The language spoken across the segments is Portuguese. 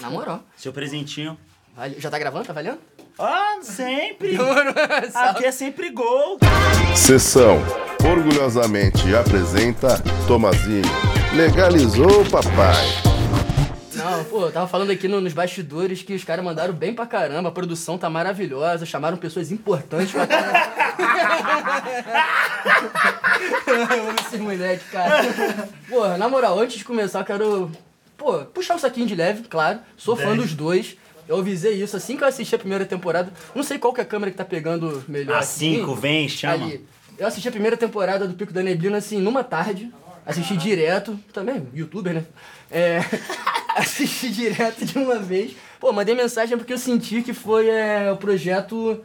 Na moral. Seu presentinho. Vale- Já tá gravando? Tá valendo? Ah, sempre! Salve. Aqui é sempre gol! Sessão orgulhosamente apresenta Tomazinho. Legalizou, papai. Não, pô, eu tava falando aqui no- nos bastidores que os caras mandaram bem pra caramba, a produção tá maravilhosa, chamaram pessoas importantes pra caramba. Eu amo esses moleques, cara. Porra, na moral, antes de começar, eu quero, pô, puxar um saquinho de leve, claro. Sou fã dos dois. Eu avisei isso assim que eu assisti a primeira temporada. Não sei qual que é a câmera que tá pegando melhor. A assim. cinco, vem, chama. Ali. Eu assisti a primeira temporada do Pico da Neblina, assim, numa tarde. Assisti direto, também, youtuber, né? É, assisti direto de uma vez. Pô, mandei mensagem porque eu senti que foi é, o projeto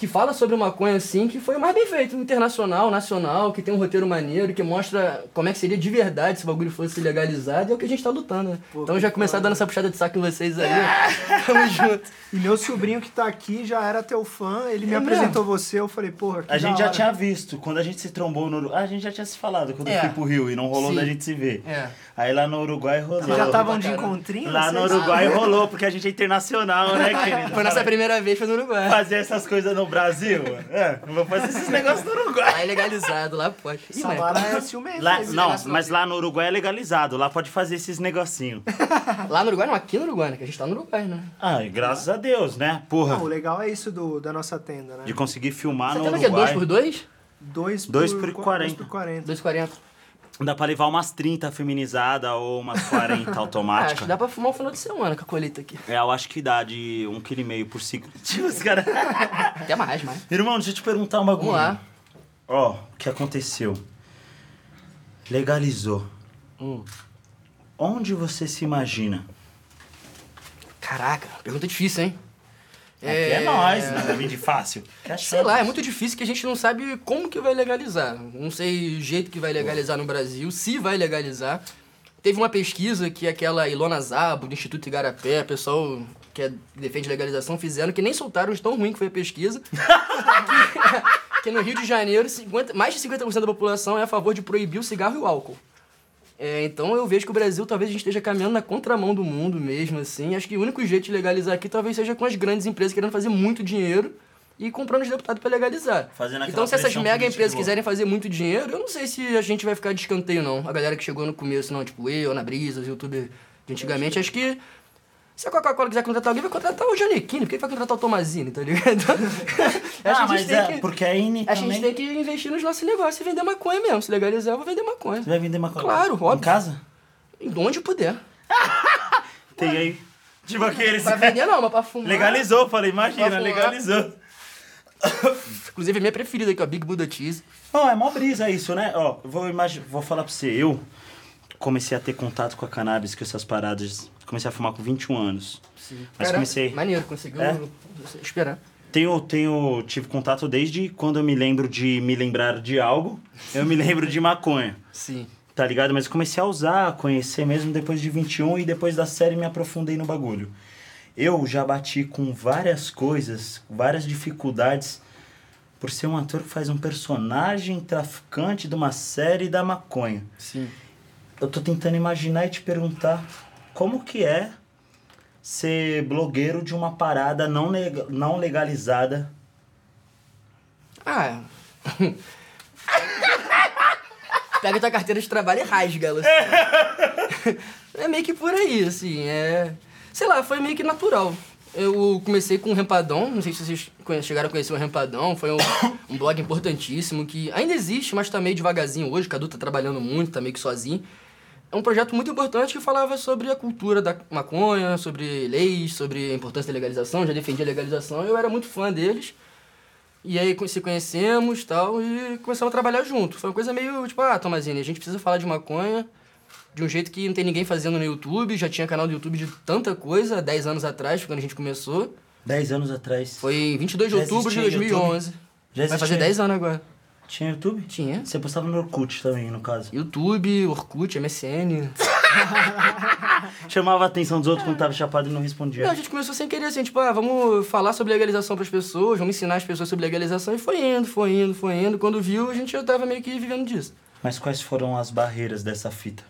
que fala sobre maconha, assim, que foi o mais bem feito. Internacional, nacional, que tem um roteiro maneiro, que mostra como é que seria de verdade se o bagulho fosse legalizado. E é o que a gente tá lutando, né? então já começar dando essa puxada de saco em vocês aí. ó. Tamo junto. E meu sobrinho que tá aqui já era teu fã, ele me É apresentou você, eu falei, porra, que A gente já hora. tinha visto, quando a gente se trombou no Uruguai. A gente já tinha se falado quando É. eu fui pro Rio e não rolou Sim. da gente se ver. É. Aí lá no Uruguai rolou. Vocês já estavam de encontrinho? Lá no? Uruguai rolou, porque a gente é internacional, né, querido? Foi nossa primeira vez, foi no Uruguai. Fazer essas coisas no Brasil? É, não vou fazer esses negócios no Uruguai. Lá é legalizado, lá pode. Ih, Samara é ciumento. Lá, não, mas lá no Uruguai é legalizado, lá pode fazer esses negocinhos. Lá no Uruguai, não, aqui no Uruguai, né? Que a gente tá no Uruguai, né? Ai, graças a Deus, né? Porra, Não, o legal é isso do, da nossa tenda, né? de conseguir filmar Você no tendo aqui Uruguai. dois por dois? Dois por, Dois por qua- 40. dois por 40. 2,40. Dá pra levar umas 30 feminizadas ou umas 40 Ah, acho que automáticas. dá pra fumar um final de semana com a colheita aqui. É, eu acho que dá de um quilo e meio por ciclo. Tipo, os caras... Até mais, mais. Irmão, deixa eu te perguntar um bagulho. Vamos lá. Ó, o que aconteceu? Legalizou. Hum. Onde você se imagina? Caraca, pergunta difícil, hein? Aqui é, nóis, não é de fácil. Que Sei lá, é muito difícil que a gente não sabe como que vai legalizar. Não sei o jeito que vai legalizar no Brasil, se vai legalizar. Teve uma pesquisa que aquela Ilona Zabo, do Instituto Igarapé, pessoal que é- defende legalização, fizeram, que nem soltaram de tão ruim que foi a pesquisa. que, que no Rio de Janeiro, 50 mais de 50% da população é a favor de proibir o cigarro e o álcool. É, então eu vejo que o Brasil talvez a gente esteja caminhando na contramão do mundo mesmo, assim. Acho que o único jeito de legalizar aqui talvez seja com as grandes empresas querendo fazer muito dinheiro e comprando os deputados para legalizar. Então se essas mega empresas quiserem fazer muito dinheiro, eu não sei se a gente vai ficar de escanteio, não. A galera que chegou no começo, não, tipo eu, Ana Brisa, os youtubers de antigamente, acho que se a Coca-Cola quiser contratar alguém, vai contratar o Janequine, por que vai contratar o Tomazini, tá ligado? que Ah, mas é, que... porque a Ine A também... gente tem que investir nos nossos negócios e vender maconha mesmo. Se legalizar, eu vou vender maconha. Você vai vender uma coisa? Claro, óbvio. Em casa? Onde puder. Tem aí. Tipo aqueles... Pra vender não, mas pra fumar. Legalizou, falei, imagina, legalizou. Inclusive, a minha preferida aqui, ó, Big Buddha Cheese. Não, é mó brisa isso, né? Ó, vou, imagi- vou falar pra você, eu comecei a ter contato com a cannabis, com essas paradas. Comecei a fumar com 21 anos. Sim. Mas comecei- Maneiro, conseguiu É? esperar. Tenho, tenho, tive contato desde quando eu me lembro de me lembrar de algo, eu me lembro de maconha, Sim. tá ligado? Mas comecei a usar, a conhecer mesmo depois de 21 e depois da série me aprofundei no bagulho. Eu já bati com várias coisas, várias dificuldades, por ser um ator que faz um personagem traficante de uma série da maconha. Sim. Eu tô tentando imaginar e te perguntar como que é ser blogueiro de uma parada não, não legalizada Ah. Pega tua carteira de trabalho e rasga ela. Assim. é meio que por aí, assim. É. Sei lá, foi meio que natural. Eu comecei com o Rempadão, não sei se vocês chegaram a conhecer o Rempadão, foi um, um blog importantíssimo que ainda existe, mas tá meio devagarzinho hoje, o Cadu tá trabalhando muito, tá meio que sozinho. É um projeto muito importante que falava sobre a cultura da maconha, sobre leis, sobre a importância da legalização, já defendia a legalização, eu era muito fã deles. E aí se conhecemos tal, e começamos a trabalhar junto. Foi uma coisa meio tipo, ah, Tomazini, a gente precisa falar de maconha de um jeito que não tem ninguém fazendo no YouTube. Já tinha canal do YouTube de tanta coisa, há 10 anos atrás, quando a gente começou. 10 anos atrás. Foi em 22 de Já outubro de existia 2011. Já Vai fazer existia? 10 anos agora. Tinha YouTube? Tinha. Você postava no Orkut também, no caso. YouTube, Orkut, MSN. Chamava a atenção dos outros quando tava chapado e não respondia. Não, a gente começou sem querer, assim, tipo, ah, vamos falar sobre legalização pras pessoas, vamos ensinar as pessoas sobre legalização. E foi indo, foi indo, foi indo. Quando viu, a gente já tava meio que vivendo disso. Mas quais foram as barreiras dessa fita?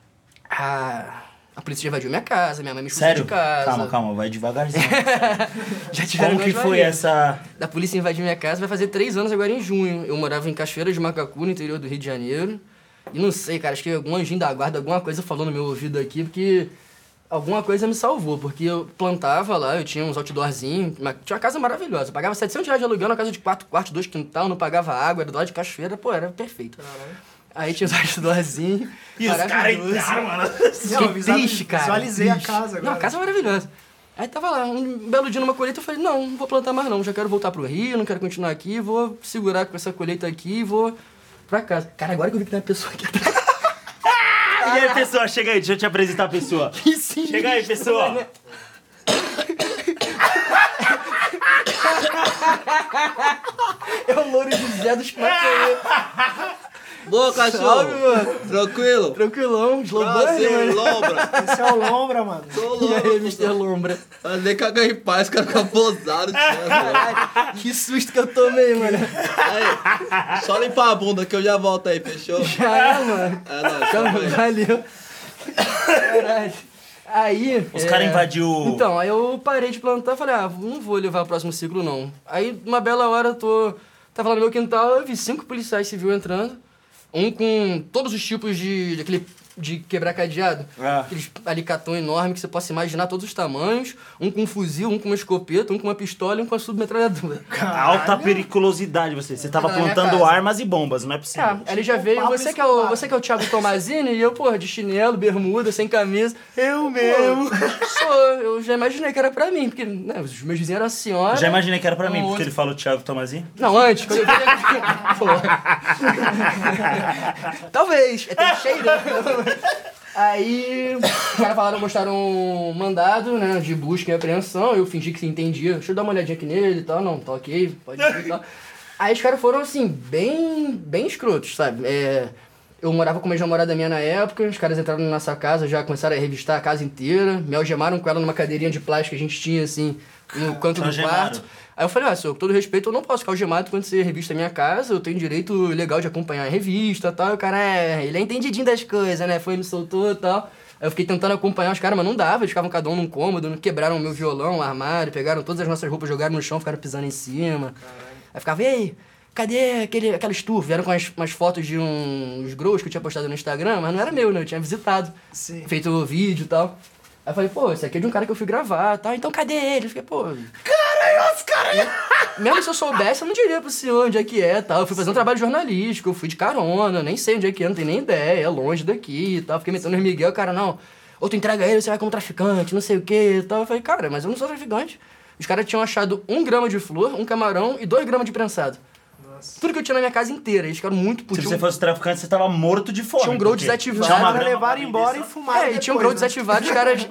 Ah, A polícia já invadiu minha casa, minha mãe me expulsou Sério? de casa. Calma, calma, vai devagarzinho. Já tiveram Como que foi maneiras. essa. Da polícia invadir minha casa vai fazer três anos agora em junho. Eu morava em Cachoeira de Macacu, no interior do Rio de Janeiro. E não sei, cara, acho que algum anjinho da guarda, alguma coisa falou no meu ouvido aqui, porque alguma coisa me salvou. Porque eu plantava lá, eu tinha uns outdoorzinhos, uma- tinha uma casa maravilhosa. Eu pagava 700 reais de aluguel na casa de quatro quartos, dois quintal, não pagava água, era do lado de Cachoeira, pô, era perfeito. Aí tinha os outdoorzinhos. E os caras entraram, mano. Não, visual- triste, cara. visualizei a triste. casa agora. Não, a casa é maravilhosa. Aí tava lá, um belo dia numa colheita, eu falei, não, não vou plantar mais não, já quero voltar pro Rio, não quero continuar aqui, vou segurar com essa colheita aqui e vou pra casa. Cara, agora que eu vi que tem uma pessoa aqui atrás. E aí, pessoa, chega aí, deixa eu te apresentar a pessoa. Que sim. Chega aí, pessoa. É o Louro José dos Maconheiros. Boa, Salve, cachorro. mano. Tranquilo? Tranquilão, mano. Lombra. Esse é o Lombra, mano. Tô E louco. aí, Mr. Lombra? Nem cagar em paz, cara fica posado. Caralho, que susto que eu tomei, mano. Aí, só limpar a bunda que eu já volto aí, fechou? Já é, mano. É aí. valeu. Caralho. Aí. Os é, caras invadiu. Então, aí eu parei de plantar falei, ah, não vou levar o próximo ciclo, não. Aí, uma bela hora, eu tô. Tava lá no meu quintal, eu vi cinco policiais civis entrando. Um com todos os tipos de. aquele. De quebrar cadeado. Ah. Aqueles alicatão enorme que você possa imaginar todos os tamanhos. Um com um fuzil, um com uma escopeta, um com uma pistola e um com uma submetralhadora. Alta periculosidade você. Você tava minha plantando armas e bombas, não é possível. Ah, ele já veio, papo você que, é o, você que é o Thiago Tomazini e eu, porra, de chinelo, bermuda, sem camisa. Eu mesmo. Sou, eu já imaginei que era pra mim, porque né, os meus vizinhos eram a senhora. Já imaginei que era pra mim, porque ele falou Thiago Tomazinho. Não, antes, quando eu vi ele... Pô. Talvez, é tem cheiro. Aí, os caras falaram, mostraram um mandado, né, de busca e apreensão, eu fingi que entendia, deixa eu dar uma olhadinha aqui nele e tal, não, tá ok, pode ir e tal. Aí os caras foram, assim, bem, bem escrotos, sabe? É, eu morava com uma ex-namorada minha na época, os caras entraram na nossa casa, já começaram a revistar a casa inteira, me algemaram com ela numa cadeirinha de plástico que a gente tinha, assim, no canto do quarto. Aí eu falei, ah, senhor, com todo respeito, eu não posso ficar algemado quando você revista a minha casa, eu tenho direito legal de acompanhar a revista e tal. E o cara, é, ele é entendidinho das coisas, né? Foi, me soltou e tal. Aí eu fiquei tentando acompanhar os caras, mas não dava, eles ficavam cada um num cômodo, quebraram o meu violão, o armário, pegaram todas as nossas roupas, jogaram no chão, ficaram pisando em cima. Aí ficava, ei, cadê aquele, aquela estufa? Vieram com as, umas fotos de uns grows que eu tinha postado no Instagram, mas não era meu, né? Eu tinha visitado, Sim. feito o vídeo e tal. Aí eu falei, pô, esse aqui é de um cara que eu fui gravar e tal, então cadê ele? Eu fiquei, pô. Caralho, os caras! Mesmo se eu soubesse, eu não diria pro senhor onde é que é tal. Eu fui fazer um trabalho jornalístico, eu fui de carona, nem sei onde é que é, não tenho nem ideia, é longe daqui e tal. Fiquei metendo no Miguel, cara, não. Ou tu entrega ele, você vai como traficante, não sei o que e tal. Eu falei, cara, mas eu não sou traficante. Os caras tinham achado um grama de flor, um camarão e dois gramas de prensado. Tudo que eu tinha na minha casa inteira. Eles ficaram muito Se putos. você fosse traficante, você tava morto de fome. Tinha um grow desativado. tinha uma levaram embora e fumaram É, e tinha um grow né? desativado, os caras.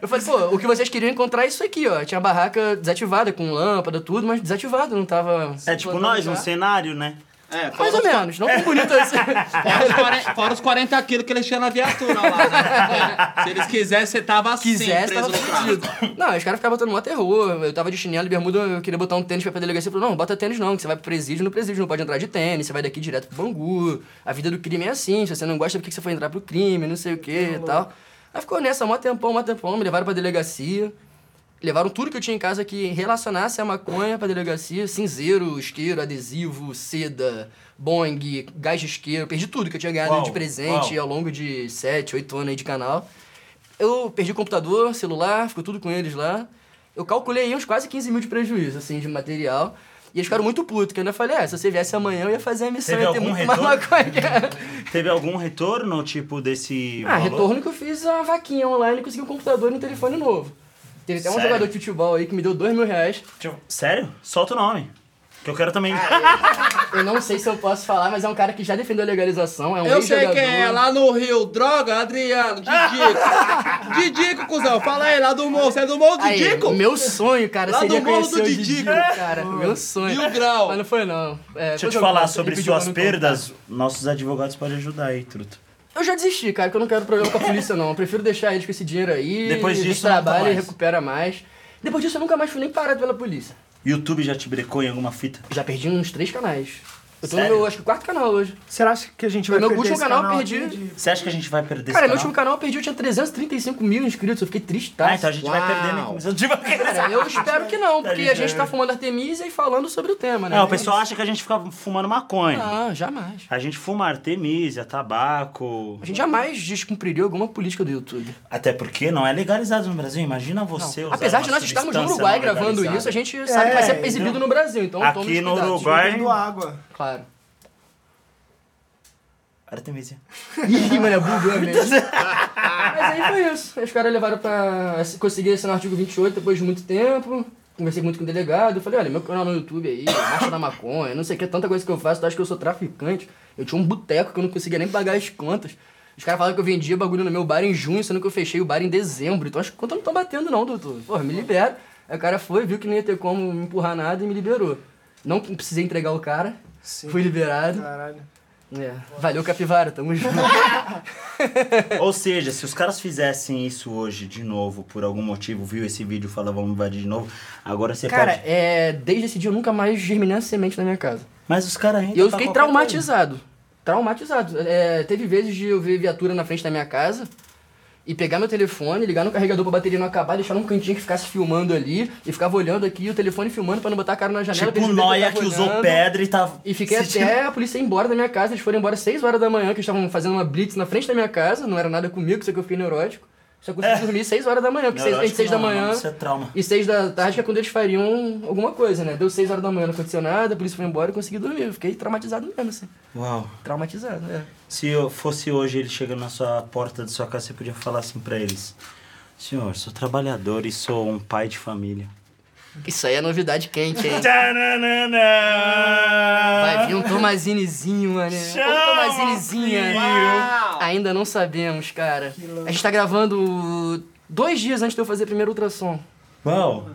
Eu falei, pô, o que vocês queriam encontrar é isso aqui, ó. Tinha a barraca desativada, com lâmpada, tudo, mas desativado, não tava. É tipo nós, um cenário, né? É, Mais ou os, menos, não tão bonito assim. fora os 40, fora os 40 quilos que eles tinham na viatura lá, né? Se eles quisessem, você tava assim, Quisesse, preso tava fudido. Não, os caras ficavam botando mó terror. Eu tava de chinelo e bermuda, eu queria botar um tênis pra ir pra delegacia. Falou, não, bota tênis não, que você vai pro presídio, no presídio não pode entrar de tênis, você vai daqui direto pro Bangu. A vida do crime é assim, se você não gosta, por que que você foi entrar pro crime, não sei o que e tal. Aí ficou nessa, mó tempão, mó tempão, me levaram pra delegacia. Levaram tudo que eu tinha em casa que relacionasse a maconha pra delegacia. Cinzeiro, isqueiro, adesivo, seda, bong, gás de isqueiro. Perdi tudo que eu tinha ganhado Uau, de presente uau. ao longo de 7, 8 anos aí de canal. Eu perdi o computador, celular, ficou tudo com eles lá. Eu calculei aí uns quase 15 mil de prejuízo, assim, de material. E eles ficaram muito putos, que eu ainda falei, é, se você viesse amanhã eu ia fazer a missão, Teve ia ter algum muito mais retorno? maconha. Teve algum retorno, tipo, desse. ah, valor? retorno que eu fiz a vaquinha online e consegui um computador e um telefone novo. Teve até um Sério? jogador de futebol aí que me deu dois mil reais. Tipo, Sério? Solta o nome. Que eu quero também. Eu não sei se eu posso falar, mas é um cara que já defendeu a legalização, é um Eu sei quem é, lá no Rio. Droga, Adriano, Didico. Didico, cuzão. Fala aí, lá do morro. Você é do morro, Aí, Didico? meu sonho, cara, Lá seria do morro do Didico. Didico, cara. Meu sonho. Mil grau. Mas não foi, não. É, Deixa eu te falar sobre suas perdas. Nossos advogados podem ajudar aí, truto. Eu já desisti, cara, que eu não quero problema com a polícia, não. Eu prefiro deixar eles com esse dinheiro aí. Depois disso, nunca trabalham e recupera mais. Depois disso, eu nunca mais fui nem parado pela polícia. YouTube já te brecou em alguma fita? Já perdi uns três canais. Eu tô no Sério? meu, acho que, quarto canal hoje. Você acha que a gente vai meu perder último esse canal, canal perdi. aqui Você acha que a gente vai perder Cara, esse meu canal? último canal eu perdi, eu tinha 335 mil inscritos, eu fiquei triste, tá? Ah, então a gente vai Uau. perder, né? Começando Cara, eu espero que não, porque a gente tá fumando Artemisia e falando sobre o tema, né? Não, o pessoal acha que a gente fica fumando maconha. Ah, jamais. A gente fuma artemisia, tabaco. A gente jamais descumpriria alguma política do YouTube. Até porque não é legalizado no Brasil. Imagina você usar Apesar uma de nós estarmos no substância Uruguai não gravando legalizada. isso, a gente sabe que vai ser É, exibido não. no Brasil, então Aqui tome os no cuidados. Uruguai- Bebendo água. Claro. Artemisia. Ih, mano, é bugou mesmo. Mas aí foi isso. Aí Os caras levaram pra conseguir assinar o artigo 28 depois de muito tempo. Conversei muito com o delegado. Falei, olha, meu canal no YouTube aí, marcha da maconha, não sei o que, tanta coisa que eu faço, tu acha que eu sou traficante? Eu tinha um boteco que eu não conseguia nem pagar as contas. Os caras falaram que eu vendia bagulho no meu bar em junho, sendo que eu fechei o bar em dezembro. Então acho que conta não estão batendo não, doutor. Porra, me libera. Aí o cara foi, viu que não ia ter como me empurrar nada e me liberou. Não precisei entregar o cara, Sim. fui liberado. Caralho. É. Valeu, Capivara, tamo junto. Ou seja, se os caras fizessem isso hoje de novo, por algum motivo, viu esse vídeo e falou, vamos invadir de novo, agora você Cara, pode... é, desde esse dia eu nunca mais germinei a semente na minha casa. Mas os caras ainda E eu fiquei traumatizado. Traumatizado. É, teve vezes de eu ver viatura na frente da minha casa e pegar meu telefone, ligar no carregador pra bateria não acabar, deixar num cantinho que ficasse filmando ali e ficava olhando aqui o telefone filmando pra não botar a cara na janela. Tipo Noia que tava usou olhando. pedra e tá... E fiquei até a polícia ir embora da minha casa. Eles foram embora às 6 horas da manhã, que eles estavam fazendo uma blitz na frente da minha casa. Não era nada comigo, só que eu fiquei neurótico. Só consegui dormir 6 horas da manhã, porque seis- entre 6 da manhã não, Isso é trauma. e 6 da tarde que é quando eles fariam alguma coisa, né? Deu 6 horas da manhã, não aconteceu nada, a polícia foi embora e consegui dormir. Eu fiquei traumatizado mesmo, assim. Uau. Traumatizado, é. Se eu fosse hoje ele chegando na sua porta de sua casa, você podia falar assim pra eles: Senhor, sou trabalhador e sou um pai de família. Isso aí é novidade quente, hein? Vai vir um Tomazinezinho, mano. Um Chama, Tomazinezinha. Ainda não sabemos, cara. A gente tá gravando dois dias antes de eu fazer o primeiro ultrassom. Uau!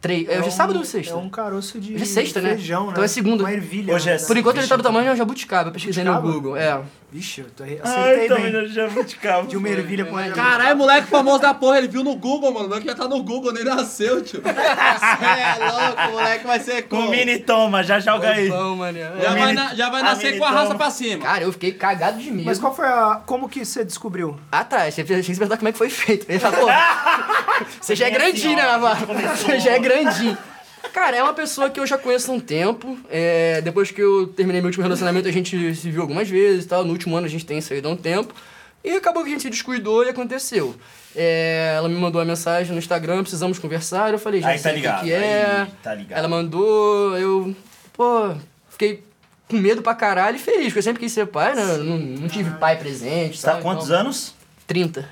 Três. É, hoje é um- sábado ou sexta? É um caroço de Hoje é sexta, né? feijão, né? Então é segunda. Uma ervilha. Hoje é né? Por enquanto ele tá do tamanho de uma jabuticaba, eu pesquisei no? Google. É. Vixe, eu tô- Ai, acertei também bem. no jabuticaba. De uma ervilha com uma Caralho, moleque famoso da porra, ele viu no Google, mano. O moleque já tá no Google, nem nasceu, tio. Cê é louco, o moleque vai ser Com como? mini toma, já joga aí. Bom, mano. Já É. vai, na- já vai a nascer com a raça pra cima. Cara, eu fiquei cagado de medo. Mas qual foi a... Como que você descobriu? Ah, tá. Você tinha que se perguntar como é que foi feito. Ele falou, pô, você já é grandinho, né, Navarro? Você já é grandinho. Cara, é uma pessoa que eu já conheço há um tempo. É, depois que eu terminei meu último relacionamento, a gente se viu algumas vezes e tal. No último ano a gente tem saído há um tempo. E acabou que a gente se descuidou e aconteceu. É, ela me mandou uma mensagem no Instagram, precisamos conversar. Eu falei, já Aí tá sei o que é. aí tá ligado. Ela mandou, eu, pô, fiquei com medo pra caralho e feliz, porque eu sempre quis ser pai, né? Não, não tive pai presente. Você tá quantos Então, anos? 30.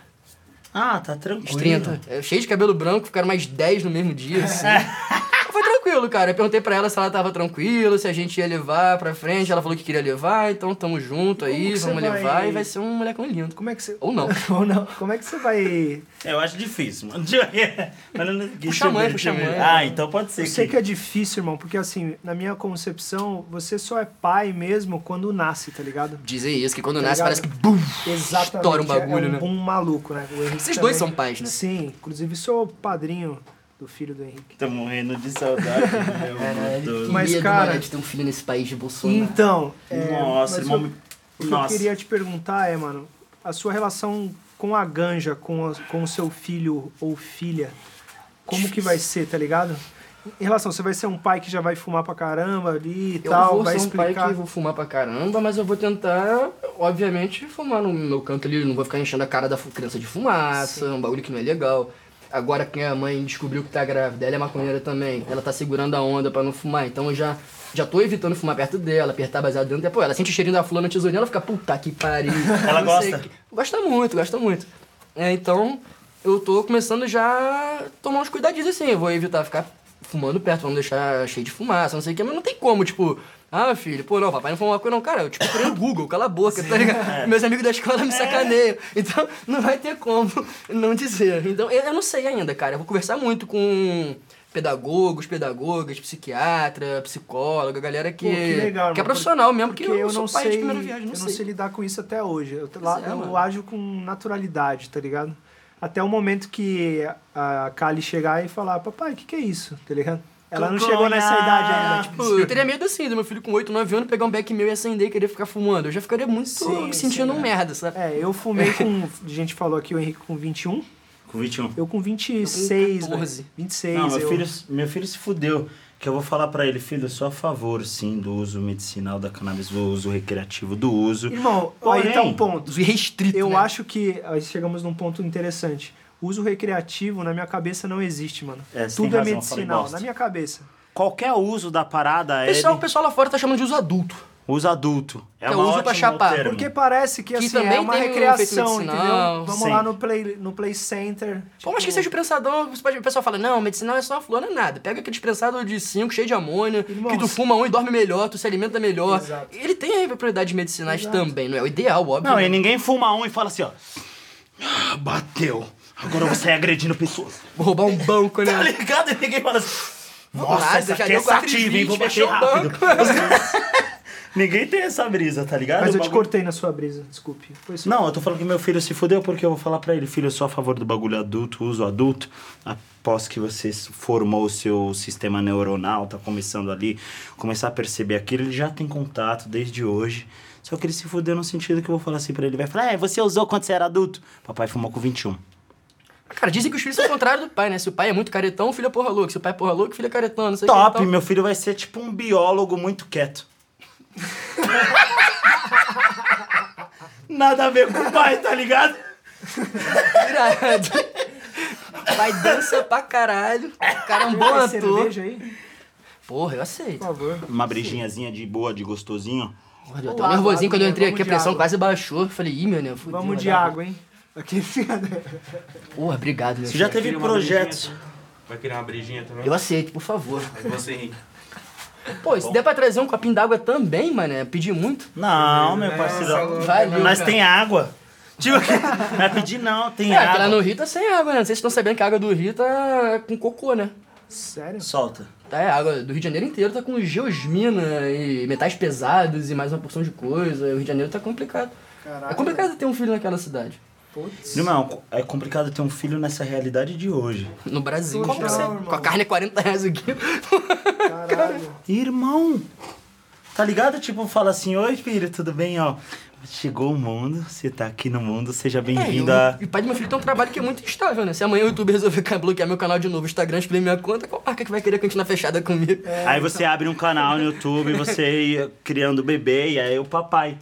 Ah, tá Uns tranquilo. 30. É, cheio de cabelo branco, ficaram mais 10 no mesmo dia, assim. Tranquilo, cara. Eu perguntei pra ela se ela tava tranquila, se a gente ia levar pra frente. Ela falou que queria levar, então tamo junto aí, vamos vai- levar e vai ser um molecão lindo. Como é que você... Ou não. Ou não. Como é que você vai... Eu acho difícil, mano. Mas não- deixa eu mãe, puxa mãe. Ah, então pode ser Eu que... sei que é difícil, irmão, porque assim, na minha concepção, você só é pai mesmo quando nasce, tá ligado? Dizem isso, que quando Tá nasce ligado? parece que bum, Exatamente. estoura um bagulho, é um né? boom maluco, né? Vocês dois também. são pais, né? Sim, inclusive sou padrinho do filho do Henrique. Tô morrendo de saudade do meu motor. Mas, Medo, cara- mano, de ter um filho nesse país de Bolsonaro. Então, é, Nossa, irmão. eu- o que Nossa. eu queria te perguntar é, mano, a sua relação com a ganja, com, a- com o seu filho ou filha, como que vai ser, tá ligado? Em relação, você vai ser um pai que já vai fumar pra caramba ali e Eu tal, vou vai ser um pai explicar. que vou fumar pra caramba, mas eu vou tentar, obviamente, fumar no meu canto ali. Não vou ficar enchendo a cara da criança de fumaça, um bagulho que não é legal. Agora que a mãe descobriu que tá grávida, ela é maconheira também. Ela tá segurando a onda pra não fumar. Então eu já, já tô evitando fumar perto dela, apertar baseado dentro. Pô, ela sente o cheirinho da flor na tesourinha, ela fica, puta que pariu. Ela gosta? que- Gosta muito, gosta muito. É, então, eu tô começando já a tomar uns cuidadinhos assim. Eu vou evitar ficar fumando perto, não deixar cheio de fumaça, não sei o que, mas não tem como, tipo, ah, filho, pô, não, papai não fuma maconha, não, cara, eu tipo, procurei no Google, cala a boca, tá ligado? Meus amigos da escola me sacaneiam, então não vai ter como não dizer. Então, eu, eu não sei ainda, cara, eu vou conversar muito com pedagogos, pedagogas, psiquiatra, psicóloga, galera que, Pô, que legal, que é profissional mesmo, que Porque eu, sou pai de primeira viagem, não eu sei. não sei lidar com isso até hoje. Eu, lá- é, eu mano. ajo com naturalidade, tá ligado? Até o momento que a Kali chegar e falar, papai, o que, que é isso? Tá ligado? Ela não chegou nessa idade ainda, tipo, Pô, eu teria medo assim, do meu filho com 8, 9 anos pegar um beck meu e acender e querer ficar fumando. Eu já ficaria muito Sim, me sentindo sim, um é. merda, sabe? É, eu fumei com. A gente falou aqui o Henrique com 21. Com 21. Eu com 26, Eu com 14. velho. 26. Não, meu eu... filho, meu filho se fudeu. Que eu vou falar pra ele, filho, eu sou a favor, sim, do uso medicinal da cannabis, do uso recreativo, do uso. Irmão, Porém, aí tá um ponto. Restrito, Eu né? acho que aí chegamos num ponto interessante. Uso recreativo na minha cabeça não existe, mano. É, Tudo é razão, medicinal, na minha cabeça. Qualquer uso da parada é pessoal, o pessoal lá fora tá chamando de uso adulto. uso adulto. É Que é uma uso pra chapar. termo. Porque parece que, Que assim, também é uma um recreação, medicinal. entendeu? Vamos Sim. lá no play, no play center. Por mais que tipo, seja o prensadão, você pode- o pessoal fala, não, medicinal é só flor, não é nada. Pega aquele prensado de 5, cheio de amônia, Irmão, que tu fuma um e dorme melhor, tu se alimenta melhor. Exato. Ele tem propriedades medicinais Exato. também, não é o ideal, óbvio. Não, e ninguém fuma um e fala assim, ó. "Ah, Bateu. Agora eu vou sair agredindo pessoas. Vou roubar um banco, Tá né? ligado? E ninguém fala assim. Nossa, nada, essa aqui é deu 4,20, sativa, hein? Vou bater rápido. banco. ninguém tem essa brisa, tá ligado? Mas eu te cortei na sua brisa, desculpe. Não, eu tô falando que meu filho se fudeu porque eu vou falar pra ele, filho, eu sou a favor do bagulho adulto, uso adulto. Após que você formou o seu sistema neuronal, tá começando ali, começar a perceber aquilo, ele já tem contato desde hoje. Só que ele se fudeu no sentido que eu vou falar assim pra ele, vai falar, é, você usou quando você era adulto? Papai fumou com 21. Cara, dizem que os filhos são o contrário do pai, né? Se o pai é muito caretão, o filho é porra louca. Se o pai é porra louca, o filho é caretão, não sei o que. Top, então- meu filho vai ser tipo um biólogo muito quieto. Nada a ver com o pai, tá ligado? Irado. Pai dança pra caralho. O cara é um bom ator. cerveja aí, Porra, eu aceito. por favor. Uma brejinhazinha de boa, de gostosinho. Porra, eu tava nervosinho quando eu entrei aqui, a pressão água. quase baixou. Falei, ih, meu, né? Vamos vai de água, hein? Aqui. Porra, obrigado, meu Você já teve projetos. Vai querer uma brejinha também? Eu aceito, por favor. Mas você, Henrique. Pô, se der pra trazer um copinho d'água também, mano, é pedir muito. Não, meu parceiro. Valeu, Mas cara. tem água. Tipo, não é pedir não, tem É, água. no Rio tá sem água, né? Não sei se vocês estão sabendo que a água do Rio tá com cocô, né? Sério? Solta. Tá, é, a água do Rio de Janeiro inteiro tá com geosmina e metais pesados e mais uma porção de coisa. O Rio de Janeiro tá complicado. Caralho. É complicado ter um filho naquela cidade. Putz. Irmão, é complicado ter um filho nessa realidade de hoje. No Brasil. Como já. você- Com a carne é 40 reais o quilo. Caralho. Irmão, tá ligado? Tipo, fala assim, oi filho, tudo bem, ó. Chegou o mundo, você tá aqui no mundo, seja É, bem-vindo e o- a... E o pai do meu filho tem um trabalho que é muito instável, né? Se amanhã o YouTube resolver bloquear meu canal de novo, o Instagram excluir minha conta, qual marca que vai querer continuar fechada comigo? Aí você abre um canal no YouTube, você ia criando bebê, e aí o papai.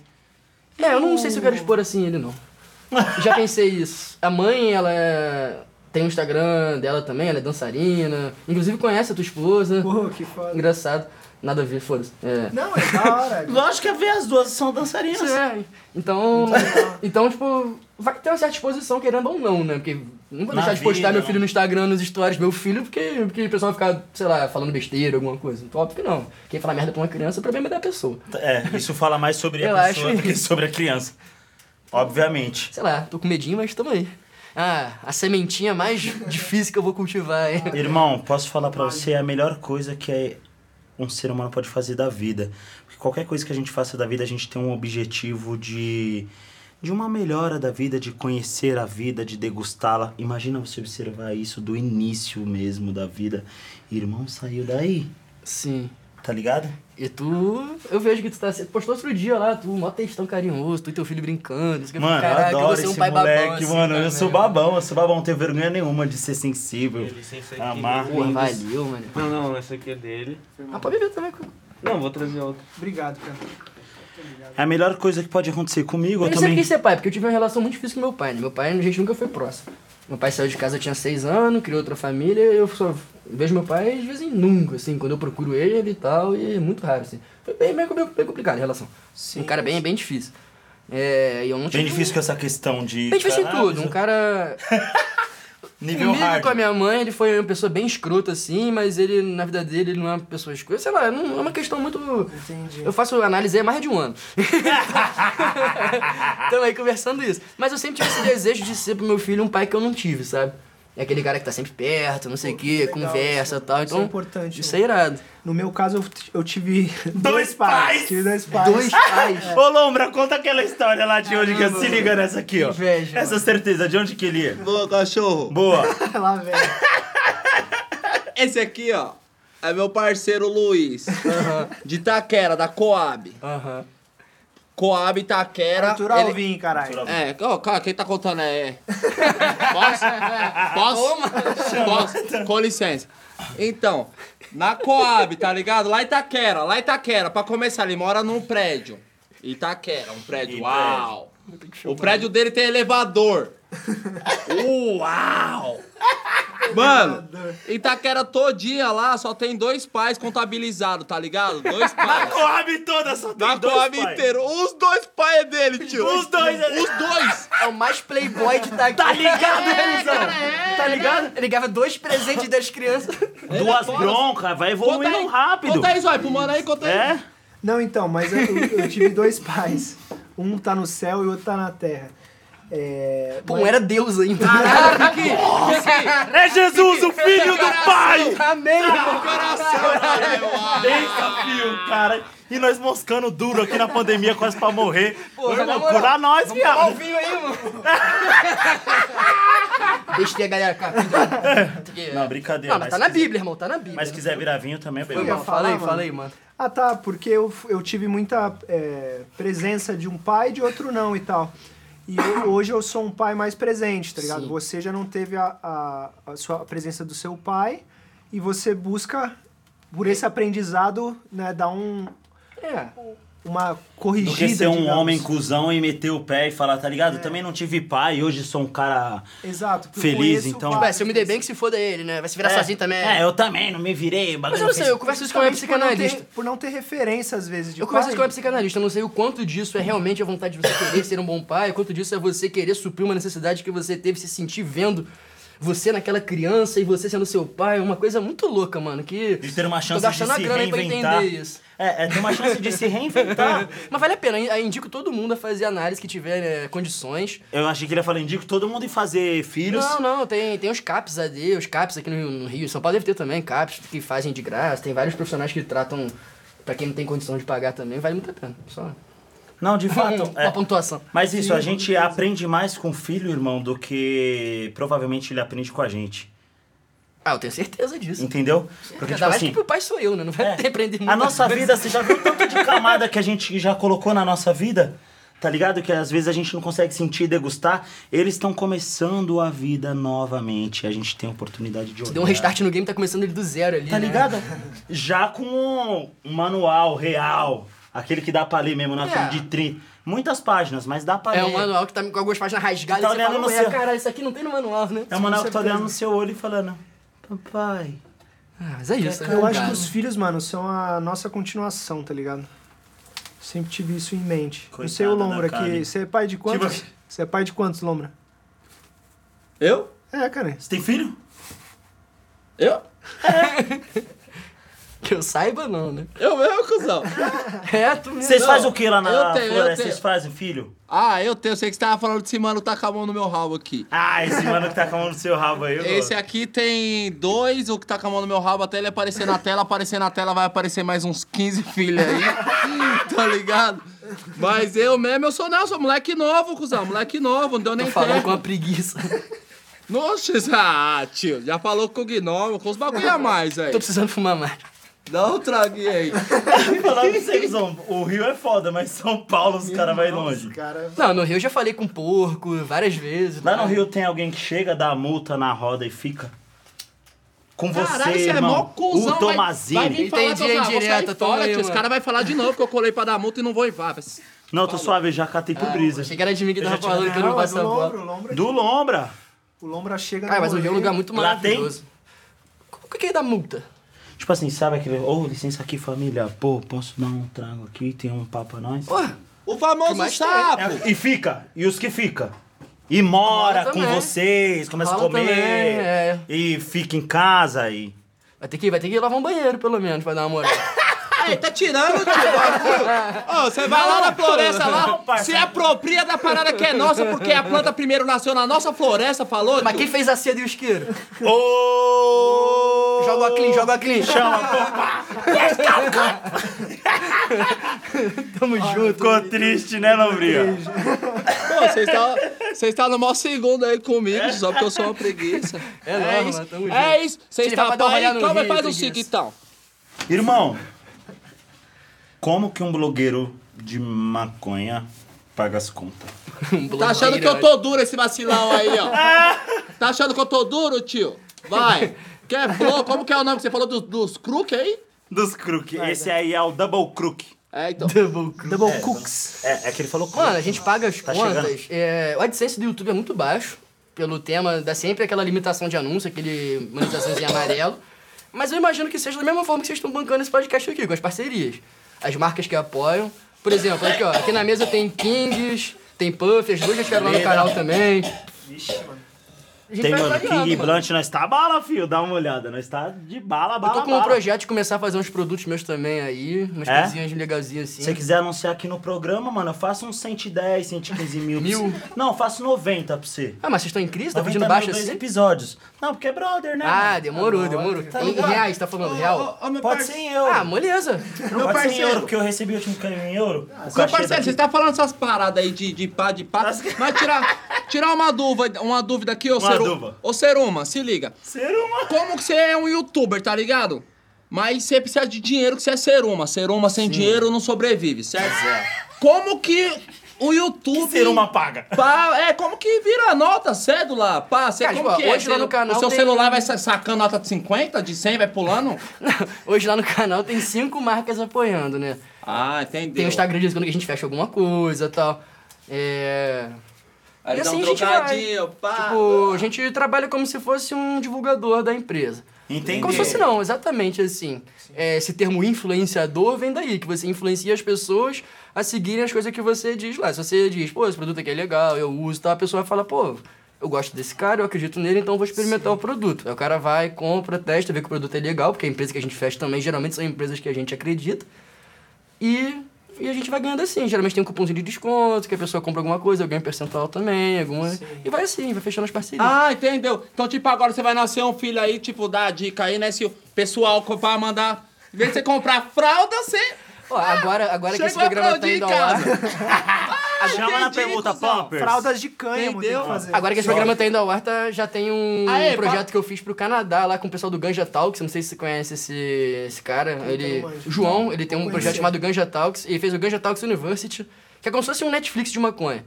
É, eu não sei se eu quero expor assim ele, não. Já pensei isso. A mãe, ela é- tem um Instagram dela também, ela é dançarina. Inclusive conhece a tua esposa. Pô, que foda. Engraçado. Nada a ver, foda-se. É. Não, é da hora. Lógico que a ver as duas são dançarinas. É, então, então, tipo, vai ter uma certa exposição, querendo ou não, né? Porque não vou Na deixar de postar vida, meu não. filho no Instagram, nos stories, meu filho, porque, porque o pessoal vai ficar, sei lá, falando besteira, alguma coisa. Então, óbvio que não. Quem fala merda pra uma criança, o problema é da pessoa. É, isso fala mais sobre Eu a pessoa do que sobre a criança. Obviamente. Sei lá, tô com medinho, mas tamo aí. Ah, a sementinha mais difícil que eu vou cultivar, hein? Irmão, posso falar pra você é a melhor coisa que é um ser humano pode fazer da vida. Porque qualquer coisa que a gente faça da vida, a gente tem um objetivo de de uma melhora da vida, de conhecer a vida, de degustá-la. Imagina você observar isso do início mesmo da vida. Irmão, saiu daí, Sim. Tá ligado? E tu, eu vejo que tu tá. Postou outro dia lá, tu, mó textão carinhoso, tu e teu filho brincando. isso que eu Mano, fico, eu "Caraca, adoro você é um esse pai babão, moleque, assim, mano. Eu também." sou babão, eu sou babão, não tenho vergonha nenhuma de ser sensível. Amar. Porra, valeu, mano. Não, não, esse aqui é dele. Ah, pode beber também. cara. Não, vou trazer outro. Obrigado, cara. É a melhor coisa que pode acontecer comigo, eu Eu sempre também. quis ser pai, porque eu tive uma relação muito difícil com meu pai. Né? Meu pai, a gente nunca foi próximo. Meu pai saiu de casa, eu tinha seis anos, criou outra família, eu só vejo meu pai de vez em nunca, assim, quando eu procuro ele e tal, e é muito raro, assim. Foi bem, bem, bem, bem complicado a relação. Sim, um cara bem, bem difícil. É, e eu não Bem difícil com essa questão de. Bem difícil em tudo. Um cara. Nível Comigo hard. com a minha mãe, ele foi uma pessoa bem escrota, assim, mas ele, na vida dele, ele não é uma pessoa escrota. Sei lá, não é uma questão muito. Entendi. Eu faço análise há mais de um ano. Estamos aí conversando isso. Mas eu sempre tive esse desejo de ser pro meu filho um pai que eu não tive, sabe? É aquele cara que tá sempre perto, não sei o quê, conversa e isso- tal. isso Então, é importante, Isso é irado. No meu caso, eu, eu tive Dois pais! Tive dois pais. Dois pais. Ô Lombra, conta aquela história lá de onde que Caramba, se liga nessa aqui, ó. Inveja, Essa certeza, de onde que ele ia? Boa, cachorro. Boa. Lá, velho. Esse aqui, ó. é meu parceiro Luiz. De Itaquera, da Coab. Aham. Coab Itaquera. Natural ele- vinho, caralho. É, ó, cara, quem tá contando é. Posso? Posso? Posso? Com licença. Então, na Coab, tá ligado? Lá Itaquera, lá Itaquera, pra começar, ele mora num prédio. Itaquera, um prédio. E Uau! O prédio dele tem elevador. Uau! Mano, Itaquera todinha lá só tem dois pais contabilizados, tá ligado? Dois Na pais. Coab toda só tem Na dois Coab pai. inteiro. Os dois pais é dele, tio. Os dois é- Os dois. É o mais playboy de daqui. Tá ligado, É, Elisão? Tá ligado? Ele ganhava dois presentes das crianças. Duas foda. broncas, vai evoluindo rápido. Conta aí, Zói, pro mano aí, conta aí. É? Não, então, mas eu, eu tive dois pais. Um tá no céu e o outro tá na terra. É, Pô, não era Deus ainda. É Jesus, o filho do pai! Amém, irmão. Pensa, fio, cara. E nós moscando duro aqui na pandemia, quase pra morrer. Na irmão, moral, cura nós, Vamos tomar o viado. vinho aí, mano. Deixa a galera cá. Não, brincadeira. Não, mas tá na Bíblia, irmão. Tá na Bíblia. Mas se quiser virar vinho também, beleza. mal. Fala aí, mano. fala aí, mano. Ah, tá, porque eu, eu tive muita é, presença de um pai e de outro não e tal. E eu- hoje eu sou um pai mais presente, tá ligado? Sim. Você já não teve a, a, a sua a presença do seu pai e você busca, por esse aprendizado, né, dar um, É. uma corrigida, Do que ser um digamos. homem cuzão e meter o pé e falar, tá ligado? Também não tive pai, hoje sou um cara. Exato. Feliz, então. Ué, vários se eu me dei bem, que se foda ele, né? Vai se virar é, sozinho também. É, eu também, não me virei. Mas eu não sei, eu converso isso com a minha Justamente por não ter- psicanalista. Por não ter referência, às vezes, de Eu converso isso com a minha psicanalista, eu não sei o quanto disso é realmente a vontade de você querer ser um bom pai, o quanto disso é você querer suprir uma necessidade que você teve, se sentir vendo você naquela criança e você sendo seu pai, uma coisa muito louca, mano, que... De ter uma chance Tô gastando de a se grana aí pra reinventar. entender isso. É, é ter uma chance de se reinventar. Mas vale a pena, eu indico todo mundo a fazer análise que tiver né, condições. Eu achei que ele ia falar, indico todo mundo em fazer filhos. Não, não, tem, tem os CAPs AD, os CAPs aqui no Rio, no Rio, São Paulo deve ter também CAPs que fazem de graça, tem vários profissionais que tratam pra quem não tem condição de pagar também, vale muito a pena, só Não, de fato. uma é. pontuação. Mas isso, a gente aprende mais com o filho, irmão, do que provavelmente ele aprende com a gente. Ah, eu tenho certeza disso. Entendeu? Porque, Ainda tipo mais assim. que o pai sou eu, né? Não vai é, ter aprender muito. a nossa vida, você já viu tanto de camada que a gente já colocou na nossa vida? Tá ligado? Que às vezes a gente não consegue sentir e degustar. Eles estão começando a vida novamente. A gente tem a oportunidade de olhar. Deu um restart no game, tá começando ele do zero ali. Tá né? ligado? Já com um manual real. Aquele que dá pra ler mesmo, na É. de 30. Muitas páginas, mas dá pra ler. É um manual que tá com algumas páginas rasgadas Tá e você fala, olhando no seu- cara, isso aqui não tem no manual, né? É um manual que tá olhando no seu olho e falando: Papai. Ah, mas é isso. Eu né, acho que os filhos, mano, são a nossa continuação, tá ligado? Sempre tive isso em mente. não sei o Coitada Lombra, que você é pai de quantos? Tipo- Você é pai de quantos, Lombra? Eu? É, cara. Você tem filho? Eu? Que eu saiba, não, né? Eu mesmo, cuzão. É, tu mesmo. Vocês fazem o que lá na eu tenho, eu floresta? tenho. Vocês fazem filho? Ah, eu tenho. Eu sei que você tava falando desse mano que tá com a mão no meu rabo aqui. Ah, esse mano que tá com a mão no seu rabo aí. eu Esse aqui tem dois, o que tá com a mão no meu rabo até ele aparecer na tela. Aparecer na tela vai aparecer mais uns 15 filhos aí. tá ligado? Mas eu mesmo, eu sou não, eu sou moleque novo, cuzão. Moleque novo, não deu nem Tô falando tempo. com uma preguiça. Nossa, ah, tio, já falou com o Gnome, com os bagulho a mais aí. Tô precisando fumar mais. Dá um traguinho aí. Falando pra vocês, Zão, o Rio é foda, mas São Paulo os caras vão longe. Cara, Não, no Rio eu já falei com porco várias vezes. Lá né? no Rio tem alguém que chega, dá a multa na roda e fica. Com você, Caralho, você é irmão. mó cuzão. o vai- Tomazini. Vai, vir falar Entendi a ah, vou sair indireta, toma fora, aí, tio. Os mano. caras vão falar de novo que eu colei pra dar multa e não vou ir vá. Não, tô suave, já catei pro Brisa. Achei que era de mim que Eu tava falando que eu não não, é passo do a Lombra. bola. O Lombra, Do Lombra. o Lombra chega no mas o Rio é um lugar muito Lá tem? maravilhoso. O que é da multa? Tipo assim, sabe aquele. Ô, licença aqui, família. Pô, posso dar um trago aqui? Tem um papo a nós? Porra, O famoso sapo. É, e fica. E os que fica? E mora com vocês, começa a comer. também, é. E fica em casa e. vai ter, que, vai ter que lavar um banheiro, pelo menos, pra dar uma moral. Aí, tá tirando, tio. Ô, você vai lá na floresta lá, parça. se apropria da parada que é nossa, porque a planta primeiro nasceu na nossa floresta, falou? Mas quem fez a seda e o isqueiro? Ô! Joga o clean, joga o clean. Chama, Tamo junto. Ficou triste, né, Lombrinha? Pô, vocês estão vocês tá no maior segundo aí comigo, só porque eu sou uma preguiça. É nóis, isso. mano, tamo junto. É isso. Vocês rolê aí, calma faz o seguinte então. Irmão, como que um blogueiro de maconha paga as contas? Tá achando que eu tô duro esse vacilão aí, ó. Tá achando que eu tô duro, tio? Vai. Quer flow? Como que é o nome que você falou dos, dos crook aí? Dos crook. Esse aí é o double crook. É, então. Double Cooks. É, é que ele falou. Mano, a gente paga as Tá contas. é, o AdSense do YouTube é muito baixo, pelo tema, dá sempre aquela limitação de anúncio, aquele monetizaçãozinho amarelo. Mas eu imagino que seja da mesma forma que vocês estão bancando esse podcast aqui, com as parcerias. As marcas que apoiam. Por exemplo, aqui, ó, aqui na mesa tem Kings, tem Puff, as duas já estiveram lá no canal também. Vixe, mano. Tem, mano, King mano. Blunt, nós tá bala, filho. Dá uma olhada. Nós tá de bala, Eu bala, tô com um bala. projeto de começar a fazer uns produtos meus também aí, umas É? coisinhas legalzinhas assim. Se você quiser anunciar aqui no programa, mano, eu faço uns 110, 115 mil. Mil? Não, eu faço 90 pra você. Ah, mas vocês estão em crise? Tá 90 pedindo baixo dois assim? episódios. Não, porque é brother, né? Ah, mano? demorou, demorou. Tá em reais, tá falando real? Ô, ô, meu Pode ser em euro. Ah, moleza. Pode ser em parceiro. euro, porque eu recebi o último caminho em euro. o Meu parceiro, daqui- você tá falando essas paradas aí de, de pá, de pá. Mas tirar, tirar uma dúvida, uma dúvida aqui, ô Uma Seru- dúvida. Ô Seruma, se liga. Ser uma... Como que você é um youtuber, tá ligado? Mas você precisa de dinheiro que você é seruma. Seruma sem dinheiro não sobrevive, certo? Como que o YouTube. Ser uma paga. Pá, é, como que vira nota, cédula? Pá, você Cara, como tipo, que é? hoje lá Você- no canal O seu tem- celular vai sa- sacando nota de 50, de 100, vai pulando? Hoje lá no canal tem cinco marcas apoiando, né? Ah, entendeu. Tem o Instagram de quando que a gente fecha alguma coisa e tal. É. Aí E dá um assim a gente trocadinho, pá. Tipo, a gente trabalha como se fosse um divulgador da empresa. Entendi. Como se fosse não, exatamente assim. É, esse termo influenciador vem daí, que você influencia as pessoas a seguirem as coisas que você diz lá. Se você diz, pô, esse produto aqui é legal, eu uso, tá? a pessoa vai falar, pô, eu gosto desse cara, eu acredito nele, então eu vou experimentar o produto. Aí o cara vai, compra, testa, vê que o produto é legal, porque a empresa que a gente fecha também geralmente são empresas que a gente acredita. E, e a gente vai ganhando assim. Geralmente tem um cupomzinho de desconto, que a pessoa compra alguma coisa, eu ganho percentual também, alguma. E vai assim, vai fechando as parcerias. Ah, entendeu? Então, tipo, agora você vai nascer um filho aí, tipo, dá a dica aí, né? Se o pessoal vai mandar. Em vez de você comprar fralda, você. Ó, agora, agora que esse programa tá indo ao ar. Chama na cuzão. Pampers. Fraldas de cânhamo tem Entendeu? que fazer. Agora que esse programa tá indo ao ar, tá, já tem um Aê, projeto pa- que eu fiz pro Canadá lá com o pessoal do Ganja Talks. Não sei se você conhece esse, esse cara. Ele, manjo. o João, ele tem um Não projeto chamado Ganja Talks. E fez o Ganja Talks University, que é como se fosse um Netflix de maconha.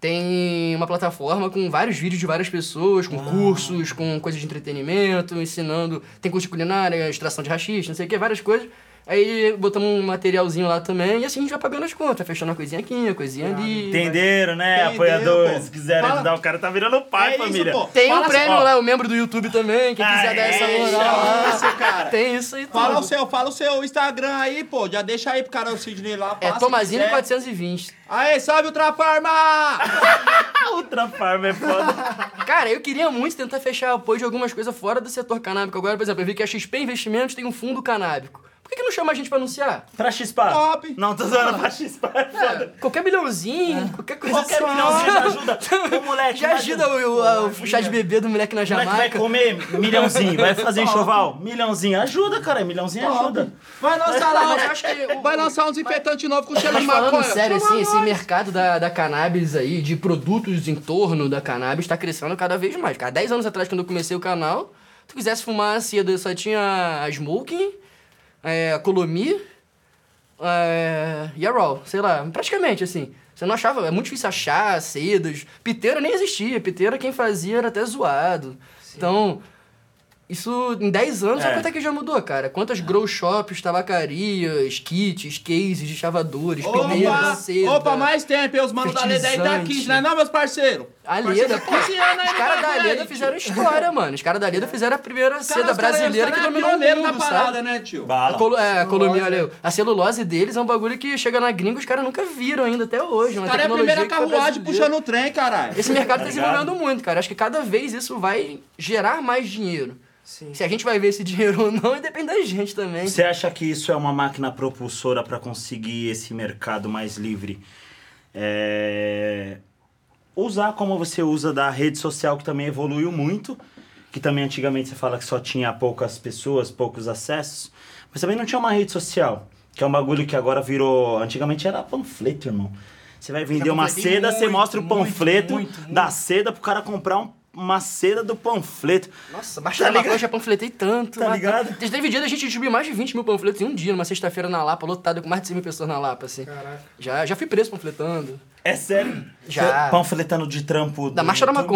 Tem uma plataforma com vários vídeos de várias pessoas, com cursos, com coisas de entretenimento, ensinando. Tem curso de culinária, extração de rachixe, não sei o que, várias coisas. Aí botamos um materialzinho lá também, e assim a gente vai pagando as contas, fechando uma coisinha aqui, uma coisinha ali. Entenderam, né? Entendeu, Apoiadores. pô. Quiserem Fala- ajudar, o cara tá virando pai, É isso, família. pô. Tem Fala um assim, prêmio ó. lá, o membro do YouTube também, quem quiser Aê, dar essa moral lá. Isso, cara. Tem isso aí Fala o tudo. seu, fala o seu Instagram aí, pô. Já deixa aí pro cara o Sidney lá. É passa, Tomazino se quiser. 420. Aê, salve Ultra Farma! Ultra Farm é foda. Cara, eu queria muito tentar fechar apoio de algumas coisas fora do setor canábico. Agora, por exemplo, eu vi que a XP Investimentos tem um fundo canábico. Por que, que não chama a gente pra anunciar? Pra Xpar. Top. Não, tô zoando pra Xpar. É foda. Qualquer milhãozinho, qualquer coisa Qualquer só. milhãozinho já ajuda. Ô, moleque, Já ajuda o, o, o chá de bebê do moleque na O moleque vai Jamaica. comer milhãozinho, vai fazer enxoval. Milhãozinho ajuda, cara. Milhãozinho ajuda. Vai lançar lá, Mas eu acho que o- vai lançar um desinfetante novo com cheiro de Mas falando maconha. sério, Chama assim, esse nós. mercado da, da cannabis aí, de produtos em torno da cannabis, tá crescendo cada vez mais. Cara, 10 anos atrás, quando eu comecei o canal, se tu quisesse fumar cedo, só tinha a Smoking, é, Colomi é, e a Raw, sei lá, praticamente assim. Você não achava, é muito difícil achar sedas. Piteira nem existia, piteira quem fazia era até zoado. Então, isso em 10 anos, É. sabe quanto é que já mudou, cara? Quantas grow shops, tabacarias, kits, cases de chavadores, peneiras, Opa, seda. opa, mais tempo, os manos da Leda aí tá aqui, não é não, meus parceiros? A Leda, pô, 15 anos aí os caras da bagulho Leda aí, fizeram história, mano. Os caras da Leda fizeram a primeira seda Cara, os caras- brasileira os que caras é dominou o mundo, na parada, sabe? né, tio? A, Bala. colo é, a colomia, olha, a celulose deles é um bagulho que chega na gringa os caras nunca viram ainda até hoje. Uma O cara é a primeira carruagem puxando o trem, caralho. Esse mercado tá Tá desenvolvendo muito, cara. Acho que cada vez isso vai gerar mais dinheiro. Sim. Se a gente vai ver esse dinheiro ou não, depende da gente também. Você acha que isso é uma máquina propulsora para conseguir esse mercado mais livre? É... Usar como você usa da rede social, que também evoluiu muito, que também antigamente você fala que só tinha poucas pessoas, poucos acessos, mas também não tinha uma rede social, que é um bagulho que agora virou. Antigamente era panfleto, irmão. Você vai vender uma seda, você muito, mostra o panfleto muito, muito. da seda pro cara comprar um uma seda do panfleto. Nossa, baixa Tá da maconha, ligado? eu já panfletei tanto. Tá mas- ligado? Teve dia da gente distribuir mais de 20 mil panfletos em um dia, numa sexta-feira na Lapa, lotada com mais de 100 mil pessoas na Lapa, assim. Caraca. Já, já fui preso panfletando. É sério? Já. Panfletando de trampo. Da Marcha da YouTube?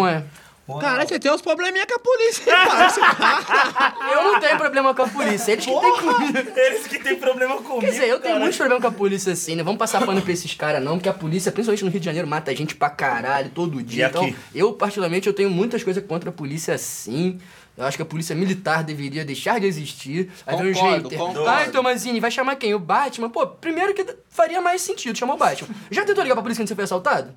Maconha. Cara, você tem uns probleminha com a polícia, hein, parça? Eu não tenho problema com a polícia, eles que têm comigo. Eles que têm problema comigo. Quer dizer, eu tenho cara. muitos problemas com a polícia assim, né? Vamos passar pano pra esses caras não, porque a polícia, principalmente no Rio de Janeiro, mata gente pra caralho todo dia. E então, aqui? eu, particularmente, eu tenho muitas coisas contra a polícia sim. Eu acho que a polícia militar deveria deixar de existir. Aí vem um Concordo, hater. concordo. Ai, Tomazini, vai chamar quem? O Batman? Pô, primeiro que faria mais sentido chamar o Batman. Já tentou ligar pra polícia quando você foi assaltado?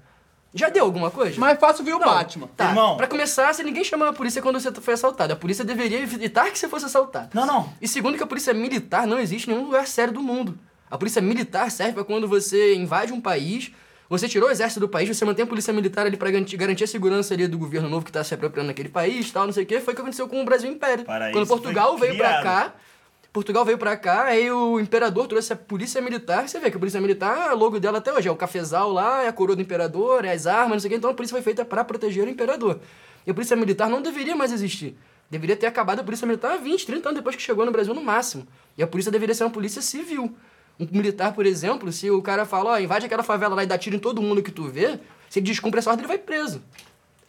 Já deu alguma coisa? Mais fácil ver o Não. Batman. Tá, Irmão. pra começar, se ninguém chamou a polícia quando você foi assaltado, a polícia deveria evitar que você fosse assaltado. Não, não. E segundo que a polícia militar não existe em nenhum lugar sério do mundo. A polícia militar serve pra quando você invade um país, você tirou o exército do país, você mantém a polícia militar ali pra garantir, garantir a segurança ali do governo novo que tá se apropriando naquele país, tal, não sei o quê. Foi o que aconteceu com o Brasil Império. Para quando isso Portugal foi veio pra cá, Portugal veio pra cá, aí o imperador trouxe a polícia militar. Você vê que a polícia militar, o logo dela até hoje é o cafezal lá, é a coroa do imperador, é as armas, não sei o quê. Então a polícia foi feita pra proteger o imperador. E a polícia militar não deveria mais existir. Deveria ter acabado a polícia militar 20, 30 anos depois que chegou no Brasil no máximo. E a polícia deveria ser uma polícia civil. Um militar, por exemplo, se o cara fala, ó, invade aquela favela lá e dá tiro em todo mundo que tu vê, se ele descumpre essa ordem, ele vai preso.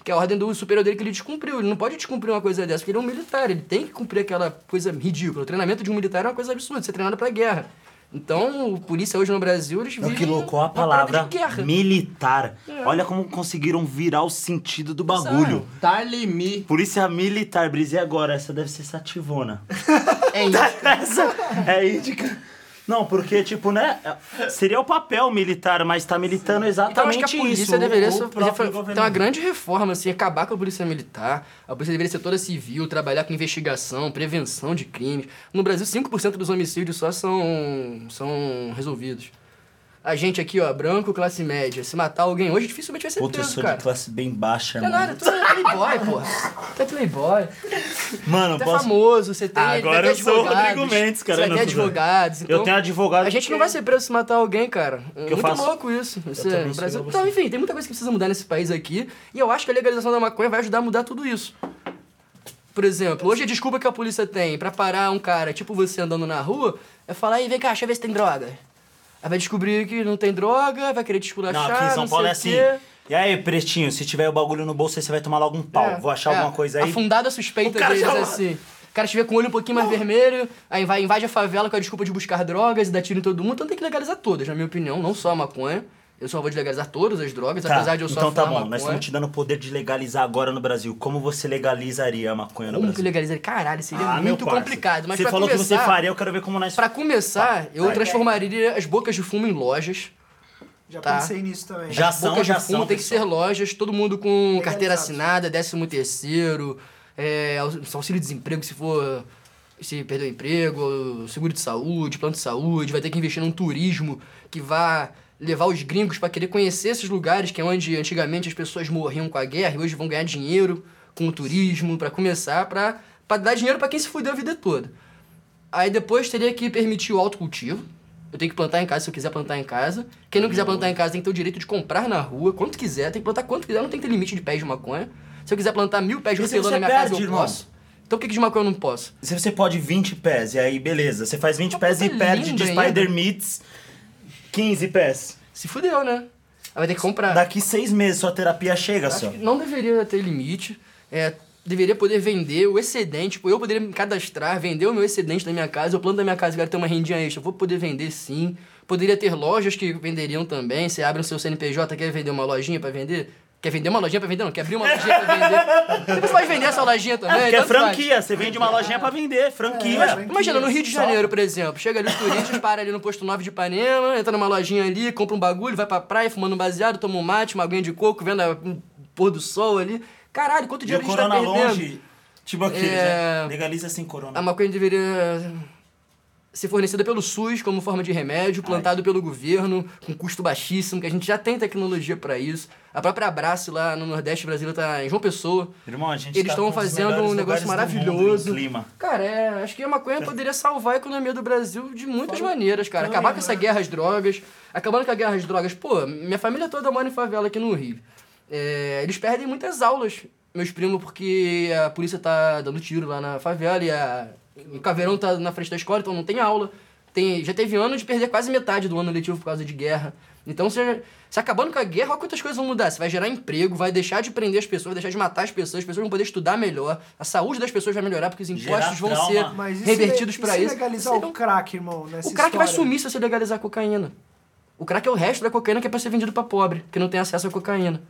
Que é a ordem do superior dele que ele descumpriu. Ele não pode descumprir uma coisa dessa, porque ele é um militar. Ele tem que cumprir aquela coisa ridícula. O treinamento de um militar é uma coisa absurda, ser treinado pra guerra. Então, o polícia hoje no Brasil, eles É o vivem que loucou a palavra de guerra. militar. Olha como conseguiram virar o sentido do bagulho. Tarly Me. Polícia militar, brisei agora. Essa deve ser sativona. É isso. Essa é índica. Não, porque, tipo, né? Seria o papel militar, mas tá militando Então, acho exatamente que a polícia isso. deveria ser, ter uma grande reforma, assim, acabar com a polícia militar. A polícia deveria ser toda civil, trabalhar com investigação, prevenção de crimes. No Brasil, 5% dos homicídios só são, são resolvidos. A gente aqui, ó, branco, classe média, se matar alguém hoje, dificilmente vai ser Puta, eu preso, sou cara. de classe bem baixa, Não é mano. nada, tu é playboy, porra. Tu é playboy. Mano, Tu é posso... famoso, você tem Agora eu sou o advogados, Rodrigo Mendes, cara, Você vai ter advogados. Então, Eu tenho advogado A gente não vai ser preso se matar alguém, cara. É eu muito faço? louco isso. Você, sou Brasil... Então, enfim, tem muita coisa que precisa mudar nesse país aqui. E eu acho que a legalização da maconha vai ajudar a mudar tudo isso. Por exemplo, hoje a desculpa que a polícia tem pra parar um cara, tipo você andando na rua, é falar, aí, vem cá, deixa eu ver se tem droga. Aí vai descobrir que não tem droga, vai querer te Não, esculachar, aqui em São não Paulo é assim. quê. E aí, pretinho, se tiver o bagulho no bolso, aí você vai tomar logo um pau. É, Vou achar é. alguma coisa aí. A fundada suspeita deles, já- assim. O cara estiver com o olho um pouquinho mais vermelho, aí vai, invade a favela com a desculpa de buscar drogas e dá tiro em todo mundo, então tem que legalizar todas, na minha opinião, não só a maconha. Eu só vou de legalizar todas as drogas, Tá, apesar de eu só então tá bom, nós maconha. estamos te dando o poder de legalizar agora no Brasil. Como você legalizaria a maconha no Como que Brasil? legalizar? Caralho, seria Ah, muito complicado. Mas você falou começar, que você faria, eu quero ver como nós... Pra começar, eu vai. transformaria as bocas de fumo em lojas. Já Tá. pensei nisso também. Já As são, bocas já de fumo são, tem que ser pessoal. lojas, todo mundo com carteira assinada, décimo terceiro, é, aux- auxílio-desemprego se for se perder o emprego, seguro de saúde, plano de saúde, vai ter que investir num turismo que vá levar os gringos pra querer conhecer esses lugares que é onde antigamente as pessoas morriam com a guerra e hoje vão ganhar dinheiro com o turismo pra começar pra pra dar dinheiro pra quem se fudeu a vida toda. Aí depois teria que permitir o autocultivo. Eu tenho que plantar em casa se eu quiser plantar em casa. Quem não quiser plantar em casa tem que ter o direito de comprar na rua, quanto quiser. Tem que plantar quanto quiser, não tem que ter limite de pés de maconha. Se eu quiser plantar mil pés de hortelã na minha casa, perde, eu irmão? posso. Então por que que de maconha eu não posso? Se você pode 20 pés, e aí beleza, você faz 20 Uma pés e perde de Spider. Meats 15 pés. Se fudeu, né? Aí vai ter que comprar. Daqui seis meses sua terapia chega, Acho só. que não deveria ter limite. É, deveria poder vender o excedente. Tipo, eu poderia me cadastrar, vender o meu excedente da minha casa. Eu planto da minha casa e quero ter uma rendinha extra. Eu vou poder vender sim. Poderia ter lojas que venderiam também. Você abre o seu CNPJ, quer vender uma lojinha pra vender? Quer vender uma lojinha pra vender? Não, quer abrir uma lojinha pra vender. Você pode vender essa lojinha também. Porque é tanto faz. franquia, você vende uma lojinha pra vender, franquia. Imagina, no Rio de Janeiro, por exemplo, chega ali os turistas, para ali no posto 9 de Ipanema, entra numa lojinha ali, compra um bagulho, vai pra praia fumando um baseado, toma um mate, uma aguinha de coco, vendo a- o pôr do sol ali. Caralho, quanto E dinheiro a gente tá perdendo? longe, tipo aquele, É. né? Legaliza sem corona. A maconha deveria ser fornecida pelo SUS como forma de remédio, plantado pelo governo, com custo baixíssimo, que a gente já tem tecnologia pra isso. A própria Abraço lá no Nordeste brasileiro tá em Dos Pessoa. Irmão, a gente Eles tá estão dos fazendo um negócio mundo maravilhoso. clima. Cara, é, acho que a maconha poderia salvar a economia do Brasil de muitas Fala- maneiras, cara. Acabar com essa né? guerra às drogas. Acabando com a guerra às drogas. Pô, minha família toda mora em favela aqui no Rio. É, eles perdem muitas aulas meus primos porque a polícia tá dando tiro lá na favela e a, o caveirão tá na frente da escola, então não tem aula. Tem, já teve ano de perder quase metade do ano letivo por causa de guerra. Então, você, você acabando com a guerra, olha quantas coisas vão mudar. Você vai gerar emprego, vai deixar de prender as pessoas, vai deixar de matar as pessoas, as pessoas vão poder estudar melhor, a saúde das pessoas vai melhorar, porque os Gerar impostos vão trauma. ser Mas e se revertidos le- e se isso. legalizar Serão- o crack, irmão, nessa o crack vai história? sumir se você legalizar a cocaína. O crack é o resto da cocaína que é pra ser vendido pra pobre, que não tem acesso à cocaína.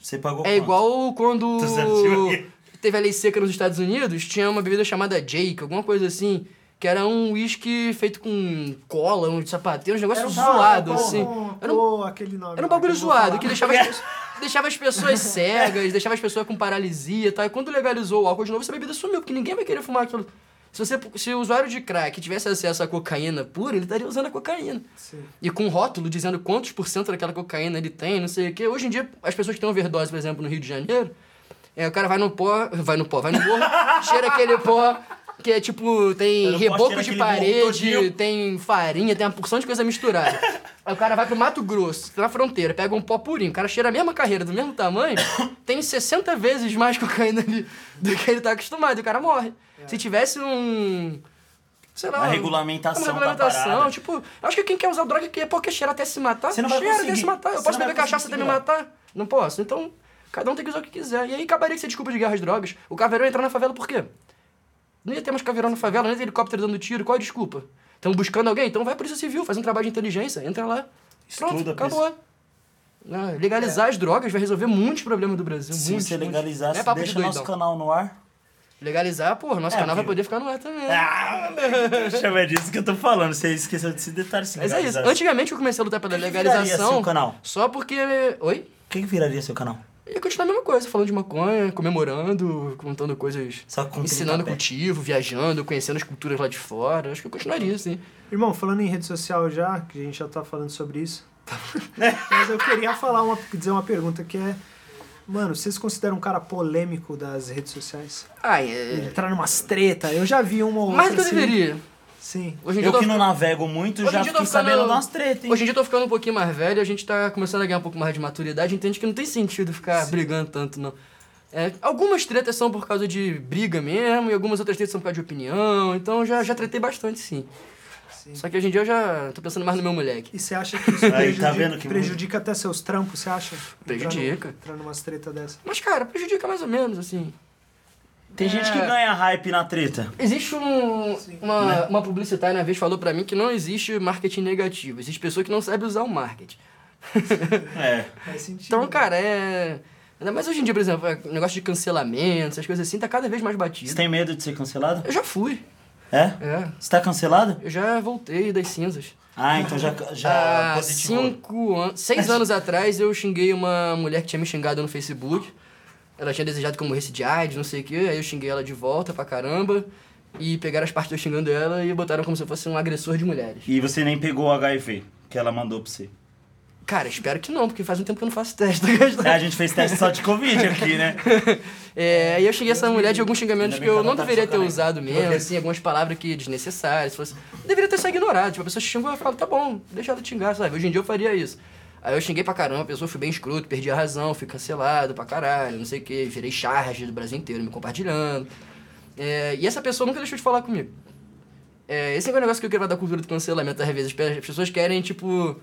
Você pagou É quanto? igual quando Tô sentindo aqui. Teve a lei seca nos Estados Unidos, tinha uma bebida chamada Jake, alguma coisa assim, que era um uísque feito com cola, um sapateiro, um negócio Era um zoado, assim. pô, Era um, pô, aquele nome. era um bagulho zoado, que deixava as, pessoas- deixava as pessoas cegas, deixava as pessoas com paralisia e tal. E quando legalizou o álcool de novo, essa bebida sumiu, porque ninguém vai querer fumar aquilo. Se, você, se o usuário de crack tivesse acesso à cocaína pura, ele estaria usando a cocaína. Sim. E com rótulo dizendo quantos por cento daquela cocaína ele tem, não sei o quê. Hoje em dia, as pessoas que têm overdose, por exemplo, no Rio de Janeiro, é, o cara vai no pó, vai no pó, vai no morro, cheira aquele pó que é tipo, tem reboco de parede, tem farinha, tem uma porção de coisa misturada. Aí o cara vai pro Mato Grosso, na fronteira, pega um pó purinho, o cara cheira a mesma carreira, do mesmo tamanho, tem 60 vezes mais cocaína ali do que ele tá acostumado, e o cara morre. Se tivesse um. Sei lá. Uma um- regulamentação Uma regulamentação. Tipo, acho que quem quer usar droga quer porque cheira até se matar. Você não vai cheira até conseguir. se matar. Eu Você posso vai beber cachaça até me matar? Não posso. Então, cada um tem que usar o que quiser. E aí acabaria que ser desculpa de guerra às drogas. O caveirão ia entrar na favela por quê? Não ia ter mais caveirão na favela, não ia ter helicóptero dando tiro. Qual a desculpa? Estão buscando alguém? Então vai a Polícia Civil, faz um trabalho de inteligência, entra lá. Pronto, Estuda, acabou. Ah, legalizar as drogas vai resolver muitos problemas do Brasil. Se muitos, você muitos. legalizar, Não é você papo de deixa nosso canal no ar. Legalizar, pô, nosso É, canal vai poder ficar no ar também. Ah, chama é disso que eu tô falando. Você esqueceu desse detalhe. se Mas é isso. Antigamente eu comecei a lutar pela que viraria legalização. seu canal? Só porque. Oi? O que, que viraria seu canal? Ia continuar a mesma coisa, falando de maconha, comemorando, contando coisas. Só com 30 ensinando cultivo, viajando, conhecendo as culturas lá de fora. Acho que eu continuaria, assim. Irmão, falando em rede social já, que a gente já tá falando sobre isso. É. Mas eu queria falar uma, dizer uma pergunta que é. Mano, vocês consideram um cara polêmico das redes sociais? Ah, é. Entrar numas treta. Eu já vi uma ou outra. Que eu assim. deveria. Sim. Hoje em dia Eu tô que não navego muito, Hoje já eu fiquei ficando- sabendo de umas tretas, hein? Hoje em dia eu tô ficando um pouquinho mais velho, a gente tá começando a ganhar um pouco mais de maturidade, entende que não tem sentido ficar brigando tanto, não. É, algumas tretas são por causa de briga mesmo, e algumas outras tretas são por causa de opinião, então já, já tretei bastante, sim. Sim. Só que hoje em dia eu já tô pensando mais no meu moleque. E você acha que isso Aí, prejudica, tá vendo que- prejudica até seus trampos, você acha? Prejudica. Entrar, entrar numas treta dessa. Mas, cara, prejudica mais ou menos, assim. Tem gente que É. ganha hype na treta. Existe um, uma, Né? uma publicitária uma vez falou pra mim que não existe marketing negativo. Existe pessoa que não sabe usar o marketing. É. Faz sentido. Então, cara, é... Ainda mais hoje em dia, por exemplo, é, o negócio de cancelamento, essas coisas assim, tá cada vez mais batido. Você tem medo de ser cancelado? Eu já fui. É? É. Você tá cancelado? Eu já voltei das cinzas. Ah, então já, já Há cinco anos... Seis anos atrás, eu xinguei uma mulher que tinha me xingado no Facebook. Ela tinha desejado que eu morresse de AIDS, não sei o quê. Aí eu xinguei ela de volta pra caramba. E pegaram as partes eu xingando ela e botaram como se eu fosse um agressor de mulheres. E você nem pegou o HIV que ela mandou pra você. Cara, espero que não, porque faz um tempo que eu não faço teste. É, a gente fez teste só de Covid aqui, né? É, e eu cheguei essa mulher de alguns xingamentos que eu não tá deveria ter usado mesmo, assim, algumas palavras que desnecessárias. Se fosse... Deveria ter só ignorado. Tipo, a pessoa xingou, eu falo, tá bom, deixa ela te xingar, sabe? Hoje em dia eu faria isso. Aí eu xinguei pra caramba, a pessoa fui bem escroto, perdi a razão, fui cancelado pra caralho, não sei o quê, virei charge do Brasil inteiro me compartilhando. É, e essa pessoa nunca deixou de falar comigo. É, esse é o negócio que eu quero da cultura do cancelamento, às vezes. As pessoas querem, tipo,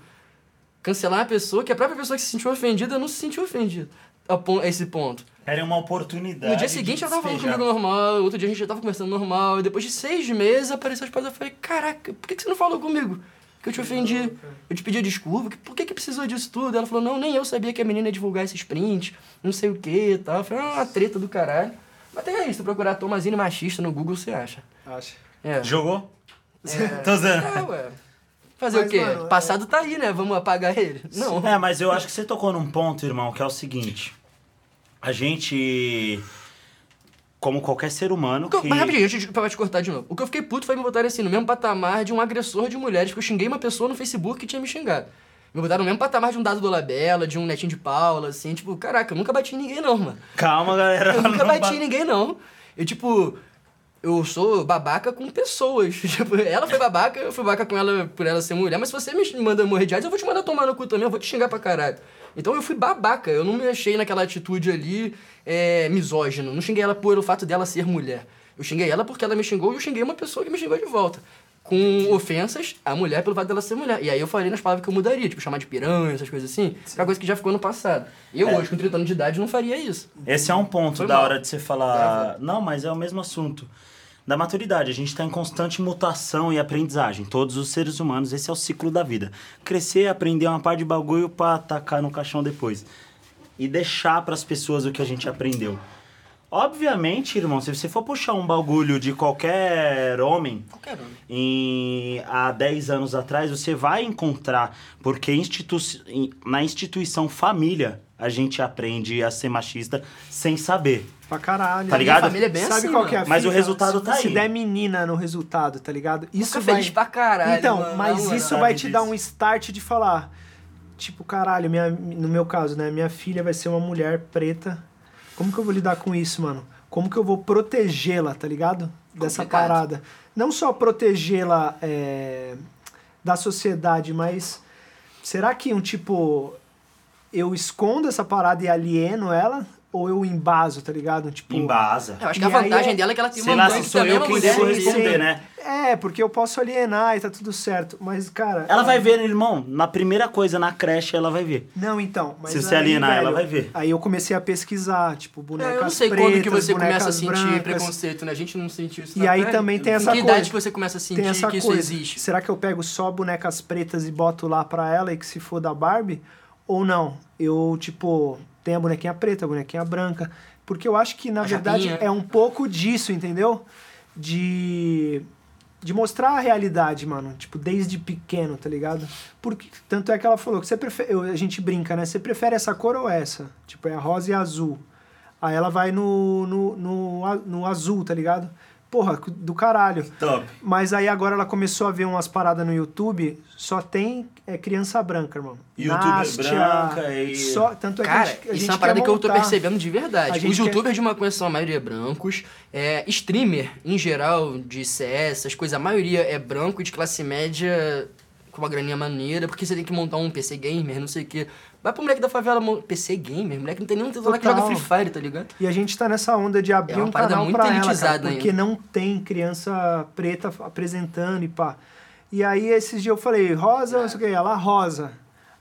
cancelar a pessoa que a própria pessoa que se sentiu ofendida não se sentiu ofendida a, esse ponto. Era uma oportunidade. No dia de seguinte ela tava falando comigo normal, outro dia a gente já tava conversando normal, e depois de seis meses apareceu as paradas eu falei, caraca, por que, que você não falou comigo? Que eu te ofendi, eu te pedi desculpa, que- por que, que precisou disso tudo? Ela falou, não, nem eu sabia que a menina ia divulgar esses prints, não sei o que e tal. Eu falei, ah, uma treta do caralho. Mas tem aí, se tu procurar Tomazine machista no Google, você acha. Acha. É. Jogou? É, Tô usando. é ué. Fazer Mas, o quê? mano, O passado tá aí, né? Vamos apagar ele? Não. É, mas eu acho que você tocou num ponto, irmão, que é o seguinte. A gente, como qualquer ser humano O que eu-. Mas rapidinho, antes de, pra te cortar de novo. O que eu fiquei puto foi me botarem assim, no mesmo patamar de um agressor de mulheres, porque eu xinguei uma pessoa no Facebook que tinha me xingado. Me botaram no mesmo patamar de um dado do Labela, de um netinho de Paula, assim, tipo, caraca, eu nunca bati em ninguém não, mano. Calma, galera. Eu nunca bati ba- em ninguém não. Eu, tipo, eu sou babaca com pessoas. Tipo, ela foi babaca, eu fui babaca com ela por ela ser mulher, mas se você me manda morrer de AIDS, eu vou te mandar tomar no cu também, eu vou te xingar pra caralho. Então eu fui babaca, eu não me achei naquela atitude ali é, misógino. Não xinguei ela pelo fato dela ser mulher. Eu xinguei ela porque ela me xingou e eu xinguei uma pessoa que me xingou de volta. Com ofensas à mulher pelo fato dela ser mulher. E aí eu falei nas palavras que eu mudaria, tipo, chamar de piranha, essas coisas assim. Que é uma coisa que já ficou no passado. Eu É. hoje, com 30 anos de idade, não faria isso. Esse é um ponto Foi da mal. hora de você falar. Não, mas é o mesmo assunto. Da maturidade, a gente está em constante mutação e aprendizagem. Todos os seres humanos, esse é o ciclo da vida. Crescer, aprender uma par de bagulho pra atacar no caixão depois. E deixar pras pessoas o que a gente aprendeu. Obviamente, irmão, se você for puxar um bagulho de qualquer homem, Qualquer um. em, há 10 anos atrás, você vai encontrar, porque institu na instituição família a gente aprende a ser machista sem saber. Pra caralho. Tá ligado? Minha família é bem Sabe assim, qual que é a. Mas o resultado se, tá Se aí. der menina no resultado, tá ligado? Isso Fica vai... feliz pra caralho. Então, mano, mas isso vai te Sabe dar disso. um start de falar, tipo, caralho, minha, no meu caso, né? Minha filha vai ser uma mulher preta. Como que eu vou lidar com isso, mano? Como que eu vou protegê-la, tá ligado? Dessa Complicado. parada. Não só protegê-la é, da sociedade, mas será que um tipo eu escondo essa parada e alieno ela? Ou eu embaso, tá ligado? Tipo, Embasa. Eu acho que E a vantagem é- dela é que ela tem Sei uma lá mãe se que sou é eu quem mulher. devo responder, sim. né? É, porque eu posso alienar e tá tudo certo. Mas, cara. Ela vai ver, irmão, na primeira coisa, na creche, ela vai ver. Não, então. Mas Se você aí, alienar, velho, ela vai ver. Aí eu comecei a pesquisar, tipo, bonecas É, eu não sei pretas, quando que você começa a bonecas sentir brancas. preconceito, né? A gente não sentiu isso E na aí pele. também tem Em essa que coisa. idade que você começa a sentir Tem essa que isso coisa. existe? Será que eu pego só bonecas pretas e boto lá pra ela e que se for da Barbie? Ou não? Eu, tipo, tenho a bonequinha preta, a bonequinha branca. Porque eu acho que, na A verdade, é um pouco disso, entendeu? De. De mostrar a realidade, mano. Tipo, desde pequeno, tá ligado? Porque, tanto é que ela falou que você prefere. eu- A gente brinca, né? Você prefere essa cor ou essa? Tipo, é rosa e azul. Aí ela vai no, no, no, a- no azul, tá ligado? Porra, do caralho. Top. Mas aí agora ela começou a ver umas paradas no YouTube, só tem é, criança branca, irmão. YouTuber Nástia, branca e- Só, tanto é que Cara, a gente, a isso gente é uma parada quer que eu tô percebendo de verdade. Os quer- youtubers de maconha são a maioria brancos. É, streamer, em geral, de CS, essas coisas, a maioria é branco e de classe média com uma graninha maneira, porque você tem que montar um PC gamer, não sei o quê. Vai pro moleque da favela, PC gamer, moleque não tem nenhum celular que joga. Free Fire, tá ligado? E a gente tá nessa onda de abrir É um canal muito pra ela, cara, porque ainda. não tem criança preta apresentando e pá. E aí esses dias eu falei, rosa, não sei o que, ela rosa.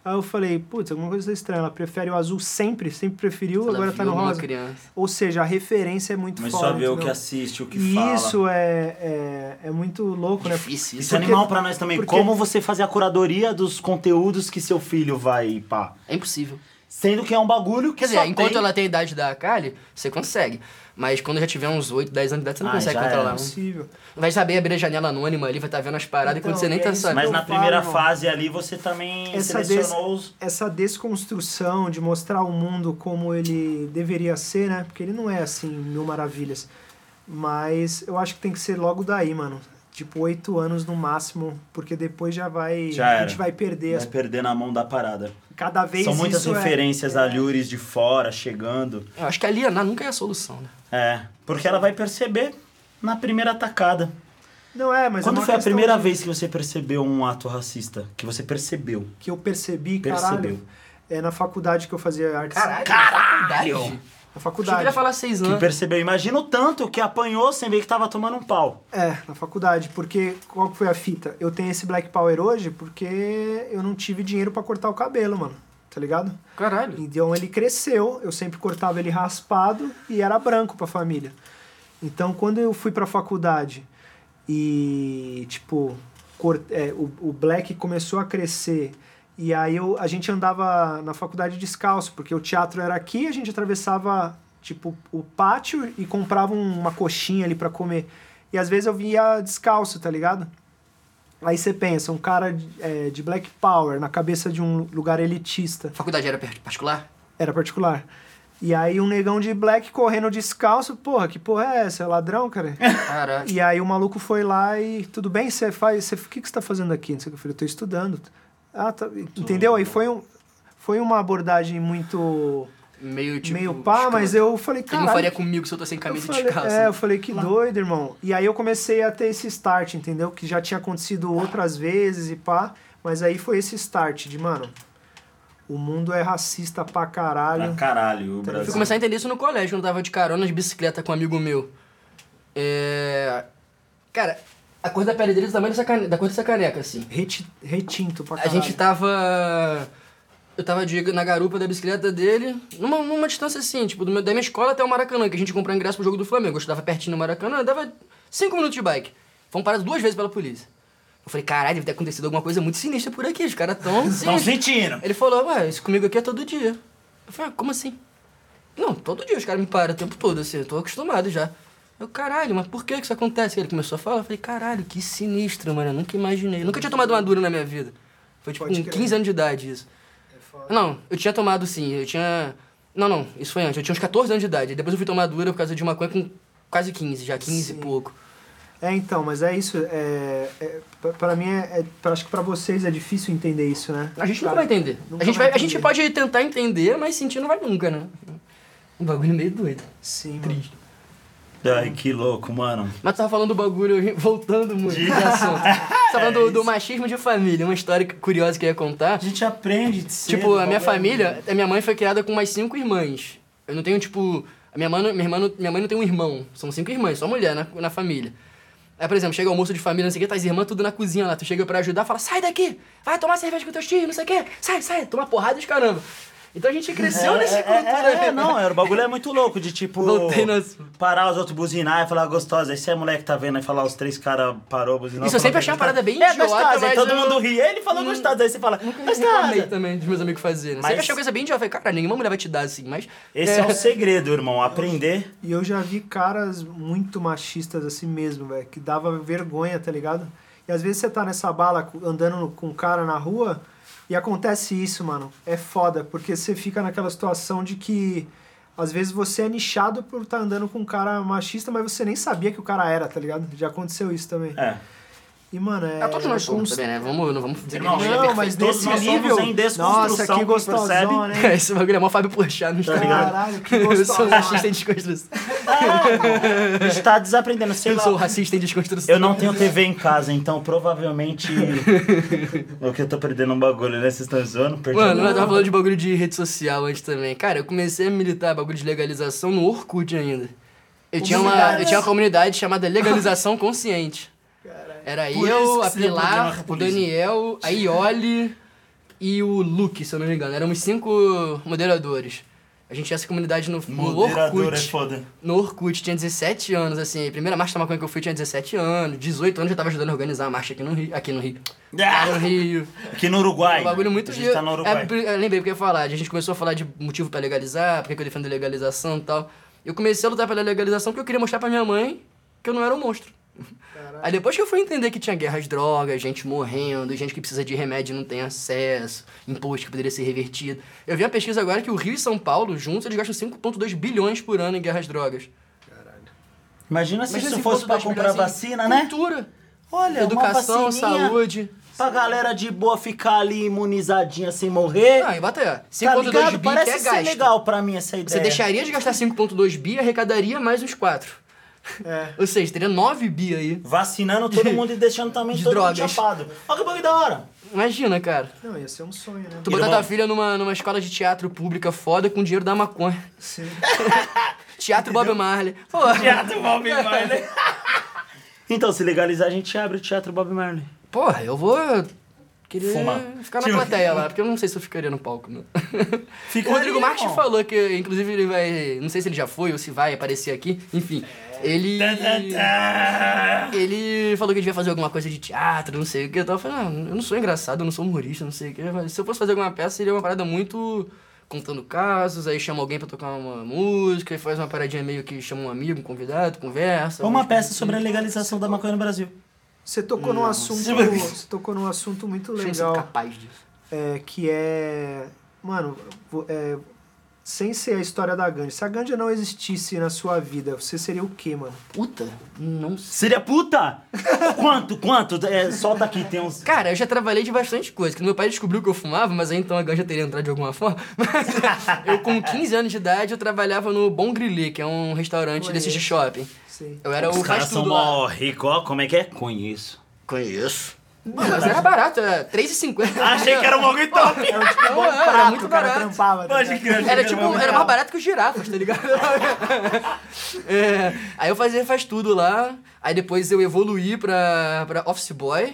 Aí eu falei, putz, alguma coisa tá estranha, ela prefere o azul sempre, sempre preferiu, Ela agora tá no rosa. criança. Ou seja, a referência é muito Mas foda. só ver o que assiste, o que E fala. isso é, é, é muito louco, né? Difícil Isso isso. é animal pra nós também. porque- Como você fazer a curadoria dos conteúdos que seu filho vai pá. É impossível. Sendo que é um bagulho que Quer dizer, só enquanto tem... ela tem a idade da Kali, você consegue. Mas quando já tiver uns 8, 10 anos de idade, você não Ah, consegue controlar. era. Não. Vai saber abrir a janela anônima ali, vai estar vendo as paradas Então, quando você nem e é tá sabendo. Mas na falo, primeira fase ali você também Essa selecionou os... Essa desconstrução de mostrar o mundo como ele deveria ser, né? Porque ele não é assim, mil maravilhas. Mas eu acho que tem que ser logo daí, mano. Tipo, oito anos no máximo, porque depois já vai. Já a gente vai perder. Vai as- perder na mão da parada. cada vez São muitas isso é- referências a Lures de fora chegando. Eu acho que alienar nunca é a solução, né? É, porque ela vai perceber na primeira atacada. Não é, mas é Quando uma foi a primeira de- vez que você percebeu um ato racista? Que você percebeu? que eu percebi, Percebeu. caralho. É na faculdade que eu fazia artes. Caralho! Na Achei que faculdade. ele ia falar seis Que anos. percebeu. Imagina o tanto que apanhou sem ver que tava tomando um pau. É, na faculdade, porque qual que foi a fita? Eu tenho esse Black Power hoje porque eu não tive dinheiro pra cortar o cabelo, mano. Tá ligado? Caralho. Então ele cresceu, eu sempre cortava ele raspado e era branco pra família. Então quando eu fui pra faculdade e, tipo, cor- é, o, o black começou a crescer e aí eu, a gente andava na faculdade descalço, porque o teatro era aqui, a gente atravessava, tipo, o pátio e comprava um- uma coxinha ali pra comer. E às vezes eu via descalço, tá ligado? Aí você pensa, um cara de, é, de Black Power na cabeça de um lugar elitista A faculdade era particular? era particular. E aí um negão de black correndo descalço, porra, que porra é essa? É ladrão, cara? Caralho. e aí o maluco foi lá e, tudo bem, você faz, você, o que, que você tá fazendo aqui? Não sei o que eu falei, eu tô estudando. Ah, tá, entendeu? Aí foi, um, foi uma abordagem muito, Meio tipo. meio pá, mas eu falei, Ele cara... não faria comigo se eu tô sem camisa falei, de calça. é, eu falei, que doido, irmão. E aí eu comecei a ter esse start, entendeu? Que já tinha acontecido outras vezes e pá. Mas aí foi esse start de, mano, o mundo é racista pra caralho. Pra caralho, o Eu Brasil. fui começar a entender isso no colégio, quando eu tava de carona de bicicleta com um amigo meu. É... Cara, a cor da pele dele é do tamanho cane... da cor dessa caneca, assim. Reti- retinto pra A caralho. gente tava. Eu tava de- na garupa da bicicleta dele, numa, numa distância assim, tipo, do meu- da minha escola até o Maracanã, que a gente comprou ingresso pro jogo do Flamengo. Eu estudava pertinho no Maracanã, dava cinco minutos de bike. Fomos parados duas vezes pela polícia. Eu falei, caralho, deve ter acontecido alguma coisa muito sinistra por aqui, os caras tão. Estão sentindo. Ele falou, ué, isso comigo aqui é todo dia. Eu falei, ah, como assim? Não, todo dia os caras me param o tempo todo, assim, eu tô acostumado já. Eu, caralho, mas por que que isso acontece? Ele começou a falar, eu falei, caralho, que sinistro, mano, eu nunca imaginei. Nunca tinha tomado uma dura na minha vida. Foi tipo Pode com crer. 15 anos de idade isso. foda. Não, eu tinha tomado sim, eu tinha... Não, não, isso foi antes, eu tinha uns 14 anos de idade. Depois eu fui tomar dura por causa de maconha com quase 15, já 15 e pouco. É, então, mas é isso. É, é, pra- pra mim, é, é- pra- acho que pra vocês é difícil entender isso, né? A gente nunca vai entender. nunca A gente, vai vai, a gente entender. pode tentar entender, mas sentir não vai nunca, né? Um bagulho meio doido. Sim, mano. Triste. Ai, que louco, mano. Mas tu tava falando do bagulho, voltando muito de assunto. Você tava falando do, do machismo de família, uma história curiosa que eu ia contar. A gente aprende de cedo, Tipo, a minha é família, a minha mãe foi criada com mais cinco irmãs. Eu não tenho, tipo. A minha, mãe, minha, irmã, não- minha mãe não tem um irmão. São cinco irmãs, só mulher na, na família. Aí, por exemplo, chega almoço de família, não sei o que, tá as irmãs tudo na cozinha lá. Tu chega pra ajudar, fala, sai daqui, vai tomar cerveja com teus tios, não sei o que, sai, sai, toma porrada de caramba. Então a gente cresceu nessa é, cultura. é, é, não, era, o bagulho é muito louco de tipo. Assunto. Parar os outros buzinar e falar gostosa. Aí se é moleque tá vendo aí falar os três caras parou buzinar. Isso eu sempre achei uma parada bem É idiota, gostosa, aí todo eu- mundo ri. Ele falou gostosa, aí você fala, Nunca gostosa. também dos meus amigos fazerem. Mas- Sempre achei uma coisa bem idiota. Falei, cara, nenhuma mulher vai te dar assim, mas. Esse é o segredo, irmão. Aprender. E eu já vi caras muito machistas assim mesmo, velho, que dava vergonha, tá ligado? E às vezes você tá nessa bala andando com um cara na rua e acontece isso, mano. É foda, porque você fica naquela situação de que às vezes você é nichado por estar andando com um cara machista, mas você nem sabia que o cara era, tá ligado? Já aconteceu isso também. É. E, mano, é. Ah, todos nós somos também, né? Vamos, não vamos dizer Irmão, que é Não, perfeito. mas nós somos nível. em desconstrução, Nossa, que gostosão, percebe? né? Esse bagulho é mó Fábio Porchat, não Tá está ligado? Caralho, que Eu sou gostoso. machista em desconstrução. A gente tá desaprendendo, sei Eu lá. sou racista em desconstrução. Eu não tenho TV em casa, então provavelmente. o que eu tô perdendo um bagulho, né? Vocês estão zoando? Perdi Mano, eu tava falando de bagulho de rede social antes também. Cara, eu comecei a militar bagulho de legalização no Orkut ainda. Eu tinha, uma, eu tinha uma comunidade chamada Legalização Consciente. Era Por eu, a Pilar, o. Daniel, a Ioli e o Luke, se eu não me engano. Éramos cinco moderadores. A gente tinha essa comunidade no, no Moderador é Orkut. foda. No Orkut, tinha 17 anos, assim. A primeira marcha da maconha que eu fui tinha 17 anos. 18 anos eu já tava ajudando a organizar a marcha aqui no Rio. Aqui no Rio. Lá no Rio. Aqui no Uruguai. Um bagulho muito A gente tá no Uruguai. É, eu lembrei porque eu ia falar. A gente começou a falar de motivo pra legalizar, porque que eu defendo legalização e tal. Eu comecei a lutar pela legalização porque eu queria mostrar pra minha mãe que eu não era um monstro. Aí depois que eu fui entender que tinha guerras drogas, gente morrendo, gente que precisa de remédio e não tem acesso, imposto que poderia ser revertido. Eu vi uma pesquisa agora que o Rio e São Paulo, juntos, eles gastam 5,2 bilhões por ano em guerras drogas. Imagina se Imagina isso se fosse dois comprar bilhões em vacina, né? Cultura, Olha, educação, saúde. Pra galera de boa ficar ali imunizadinha sem morrer. Ah, e bota aí, ó. tá 5,2 ligado? bi que Parece é ser gasto. legal pra mim essa ideia. Você deixaria de gastar 5,2 bi e arrecadaria mais uns 4. É. Ou seja, teria 9 bi aí. Vacinando todo mundo e deixando também De todo mundo drogas. chapado. Olha que bagulho da hora. Imagina, cara. Não, ia ser um sonho, né? Tu botar tua filha numa, numa escola de teatro pública foda com dinheiro da maconha. Sim. Teatro Bob Marley. Pô, Teatro Bob Marley. então, se legalizar, a gente abre o Teatro Bob Marley. porra, eu vou querer Fumar. ficar na plateia lá, porque eu não sei se eu ficaria no palco, não. Fica o Rodrigo Marques falou que, inclusive, ele vai. Não sei se ele já foi ou se vai aparecer aqui. Enfim, ele. Ele falou que a gente vai fazer alguma coisa de teatro, não sei o que. Eu tava falando, ah, eu não sou engraçado, eu não sou humorista, não sei o que. Mas se eu fosse fazer alguma peça, seria uma parada muito contando casos, aí chama alguém pra tocar uma música, e faz uma paradinha meio que chama um amigo, um convidado, conversa. Uma umas peça coisas sobre a assim. legalização da maconha no Brasil. Você tocou num assunto. Você tocou num assunto muito legal. capaz disso. é, que é. Mano, é, sem ser a história da Ganja. Se a Ganja não existisse na sua vida, você seria o quê, mano? Puta, não sei. Seria puta? quanto, quanto? É, solta aqui, tem uns... Cara, eu já trabalhei de bastante coisa. Que meu pai descobriu que eu fumava, mas aí então a ganja teria entrado de alguma forma. Mas eu, com 15 anos de idade, eu trabalhava no Bom Grilê, que é um restaurante desses de shopping. Sim. Eu era Os o caras são mó ricos, ó. Como é que é? Conheço. Conheço. Mas era barato, era R$3,50. Achei que era um bagulho top. Era tipo um bom era prato, muito o cara barato. trampava. tá Pode ligado? crer. achei Era que tipo, era mais barato que os girafas, tá ligado? É, aí eu fazia faz tudo lá, aí depois eu evoluí pra, pra office boy,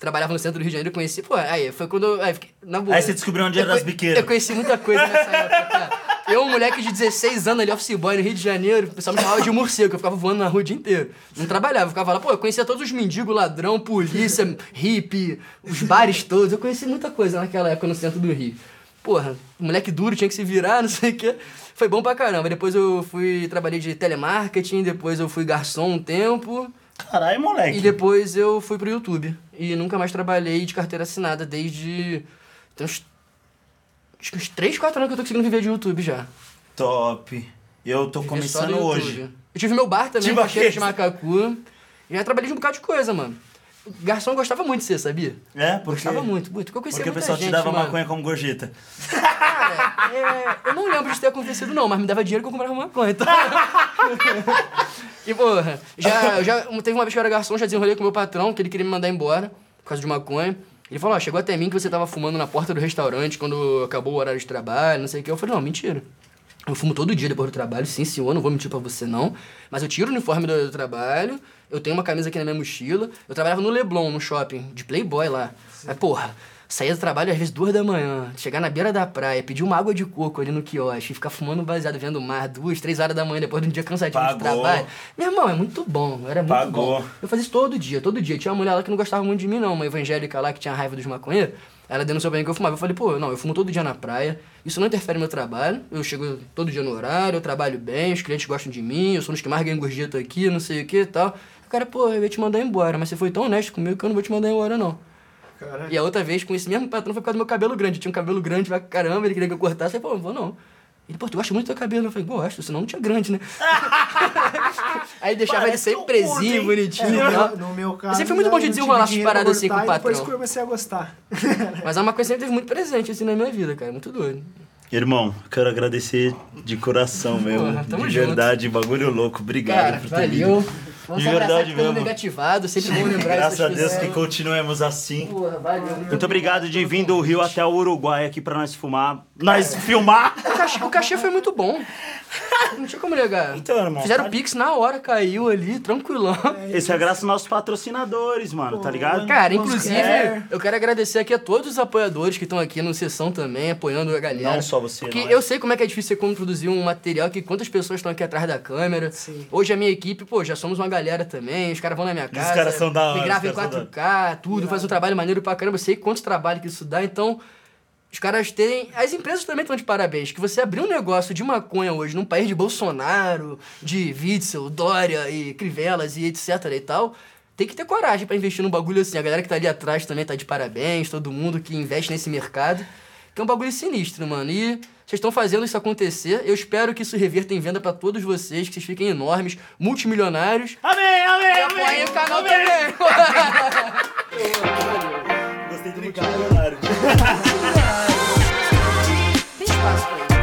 trabalhava no centro do Rio de Janeiro, conheci, pô, aí foi quando eu, aí, fiquei- na boa. Aí você descobriu onde era Eu as conhe- biqueiras. Eu conheci muita coisa nessa época, cara. Eu, um moleque de 16 anos ali, office boy no Rio de Janeiro, o pessoal me chamava de morcego, que eu ficava voando na rua o dia inteiro. Não trabalhava, eu ficava lá, pô, eu conhecia todos os mendigos, ladrão, polícia, hippie, os bares todos. Eu conheci muita coisa naquela época no centro do Rio. Porra, moleque duro, tinha que se virar, não sei o quê. Foi bom pra caramba. Depois eu fui, trabalhei de telemarketing, depois eu fui garçom um tempo. Caralho, moleque. E depois eu fui pro YouTube. E nunca mais trabalhei de carteira assinada desde. Tem uns. Acho que uns 3, 4 anos que eu tô conseguindo viver de YouTube já. Top. Eu tô Viver só começando do hoje. YouTube. Eu tive meu bar também, Cacheira de aquele- Macacu. E já trabalhei de um bocado de coisa, mano. Garçom gostava muito de ser, sabia? É, porque... Gostava muito, muito. Porque eu conhecia Porque o muita pessoal te gente, dava mano. maconha como gorjeta. Cara, é, eu não lembro disso ter acontecido, não, mas me dava dinheiro que eu comprava maconha. Então... e, porra, já, já teve uma vez que eu era garçom, já desenrolei com o meu patrão, que ele queria me mandar embora por causa de maconha. Ele falou, ó, chegou até mim que você tava fumando na porta do restaurante quando acabou o horário de trabalho, não sei o que. Eu falei, não, mentira. Eu fumo todo dia depois do trabalho, sim, senhor, não vou mentir pra você, não. Mas eu tiro o uniforme do trabalho, eu tenho uma camisa aqui na minha mochila. Eu trabalhava no Leblon, no shopping, de Playboy lá. Aí, porra, saía do trabalho às vezes duas da manhã, chegar na beira da praia, pedir uma água de coco ali no quiosque, e ficar fumando baseado, vendo o mar, duas, três horas da manhã, depois de um dia cansativo de Pagou. trabalho. Meu irmão, é muito bom, era muito Pagou. bom. Eu fazia isso todo dia, todo dia. Tinha uma mulher lá que não gostava muito de mim, não, uma evangélica lá que tinha raiva dos maconheiros. Ela denunciou pra mim que eu fumava. Eu falei, pô, não, eu fumo todo dia na praia, isso não interfere no meu trabalho, eu chego todo dia no horário, eu trabalho bem, os clientes gostam de mim, eu sou um dos que mais ganham gorjeta aqui, não sei o que e tal. O cara, pô, eu ia te mandar embora, mas você foi tão honesto comigo que eu não vou te mandar embora, não. Caralho. E a outra vez, com esse mesmo patrão, foi por causa do meu cabelo grande. Eu tinha um cabelo grande pra caramba, ele queria que eu cortasse. Eu falei, pô, não vou não. Ele, pô, tu gosta muito do teu cabelo? Eu falei, gosto, senão não tinha grande, né? Aí deixava ele Parece que sempre presinho, bonitinho É, e no, meu caso. Eu sempre fui muito bom de desenrolar essas paradas assim com o e Depois patrão. que eu comecei a gostar. Mas a maconha sempre teve muito presente assim na minha vida, cara. Muito doido. Irmão, quero agradecer de coração mesmo. Porra, de junto. verdade, bagulho louco. Obrigado Cara, por ter valeu. vindo. Vamos De verdade mesmo. negativado, sempre bom lembrar Graças a Deus que continuemos assim. Porra, valeu. Muito obrigado de vir do Rio até o Uruguai aqui pra nós fumar. Nós filmar! O cachê, o cachê foi muito bom. Não tinha como negar. Então, irmão, Fizeram tá- Pix na hora, caiu ali, tranquilão. Esse é graças aos nossos patrocinadores, mano, tá ligado? Cara, inclusive, quer. eu quero agradecer aqui a todos os apoiadores que estão aqui no Sessão também, apoiando a galera. Não só você, Porque nós. eu sei como é que é difícil você como produzir um material que quantas pessoas estão aqui atrás da câmera. Sim. Hoje a minha equipe, pô, já somos uma galera também, os caras vão na minha casa. caras são da hora, Me os gravam em caras são 4K, tudo, faz um trabalho maneiro pra caramba. Eu sei quanto trabalho que isso dá, então. Os caras terem. As empresas também estão de parabéns. Que você abrir um negócio de maconha hoje num país de Bolsonaro, de Witzel, Dória e Crivelas e etc e tal. Tem que ter coragem pra investir num bagulho assim. A galera que tá ali atrás também tá de parabéns. Todo mundo que investe nesse mercado. Que é um bagulho sinistro, mano. E vocês estão fazendo isso acontecer. Eu espero que isso reverta em venda pra todos vocês, que vocês fiquem enormes, multimilionários. Amém, amém, E apoiem o canal também! tem que ligar, Leonardo.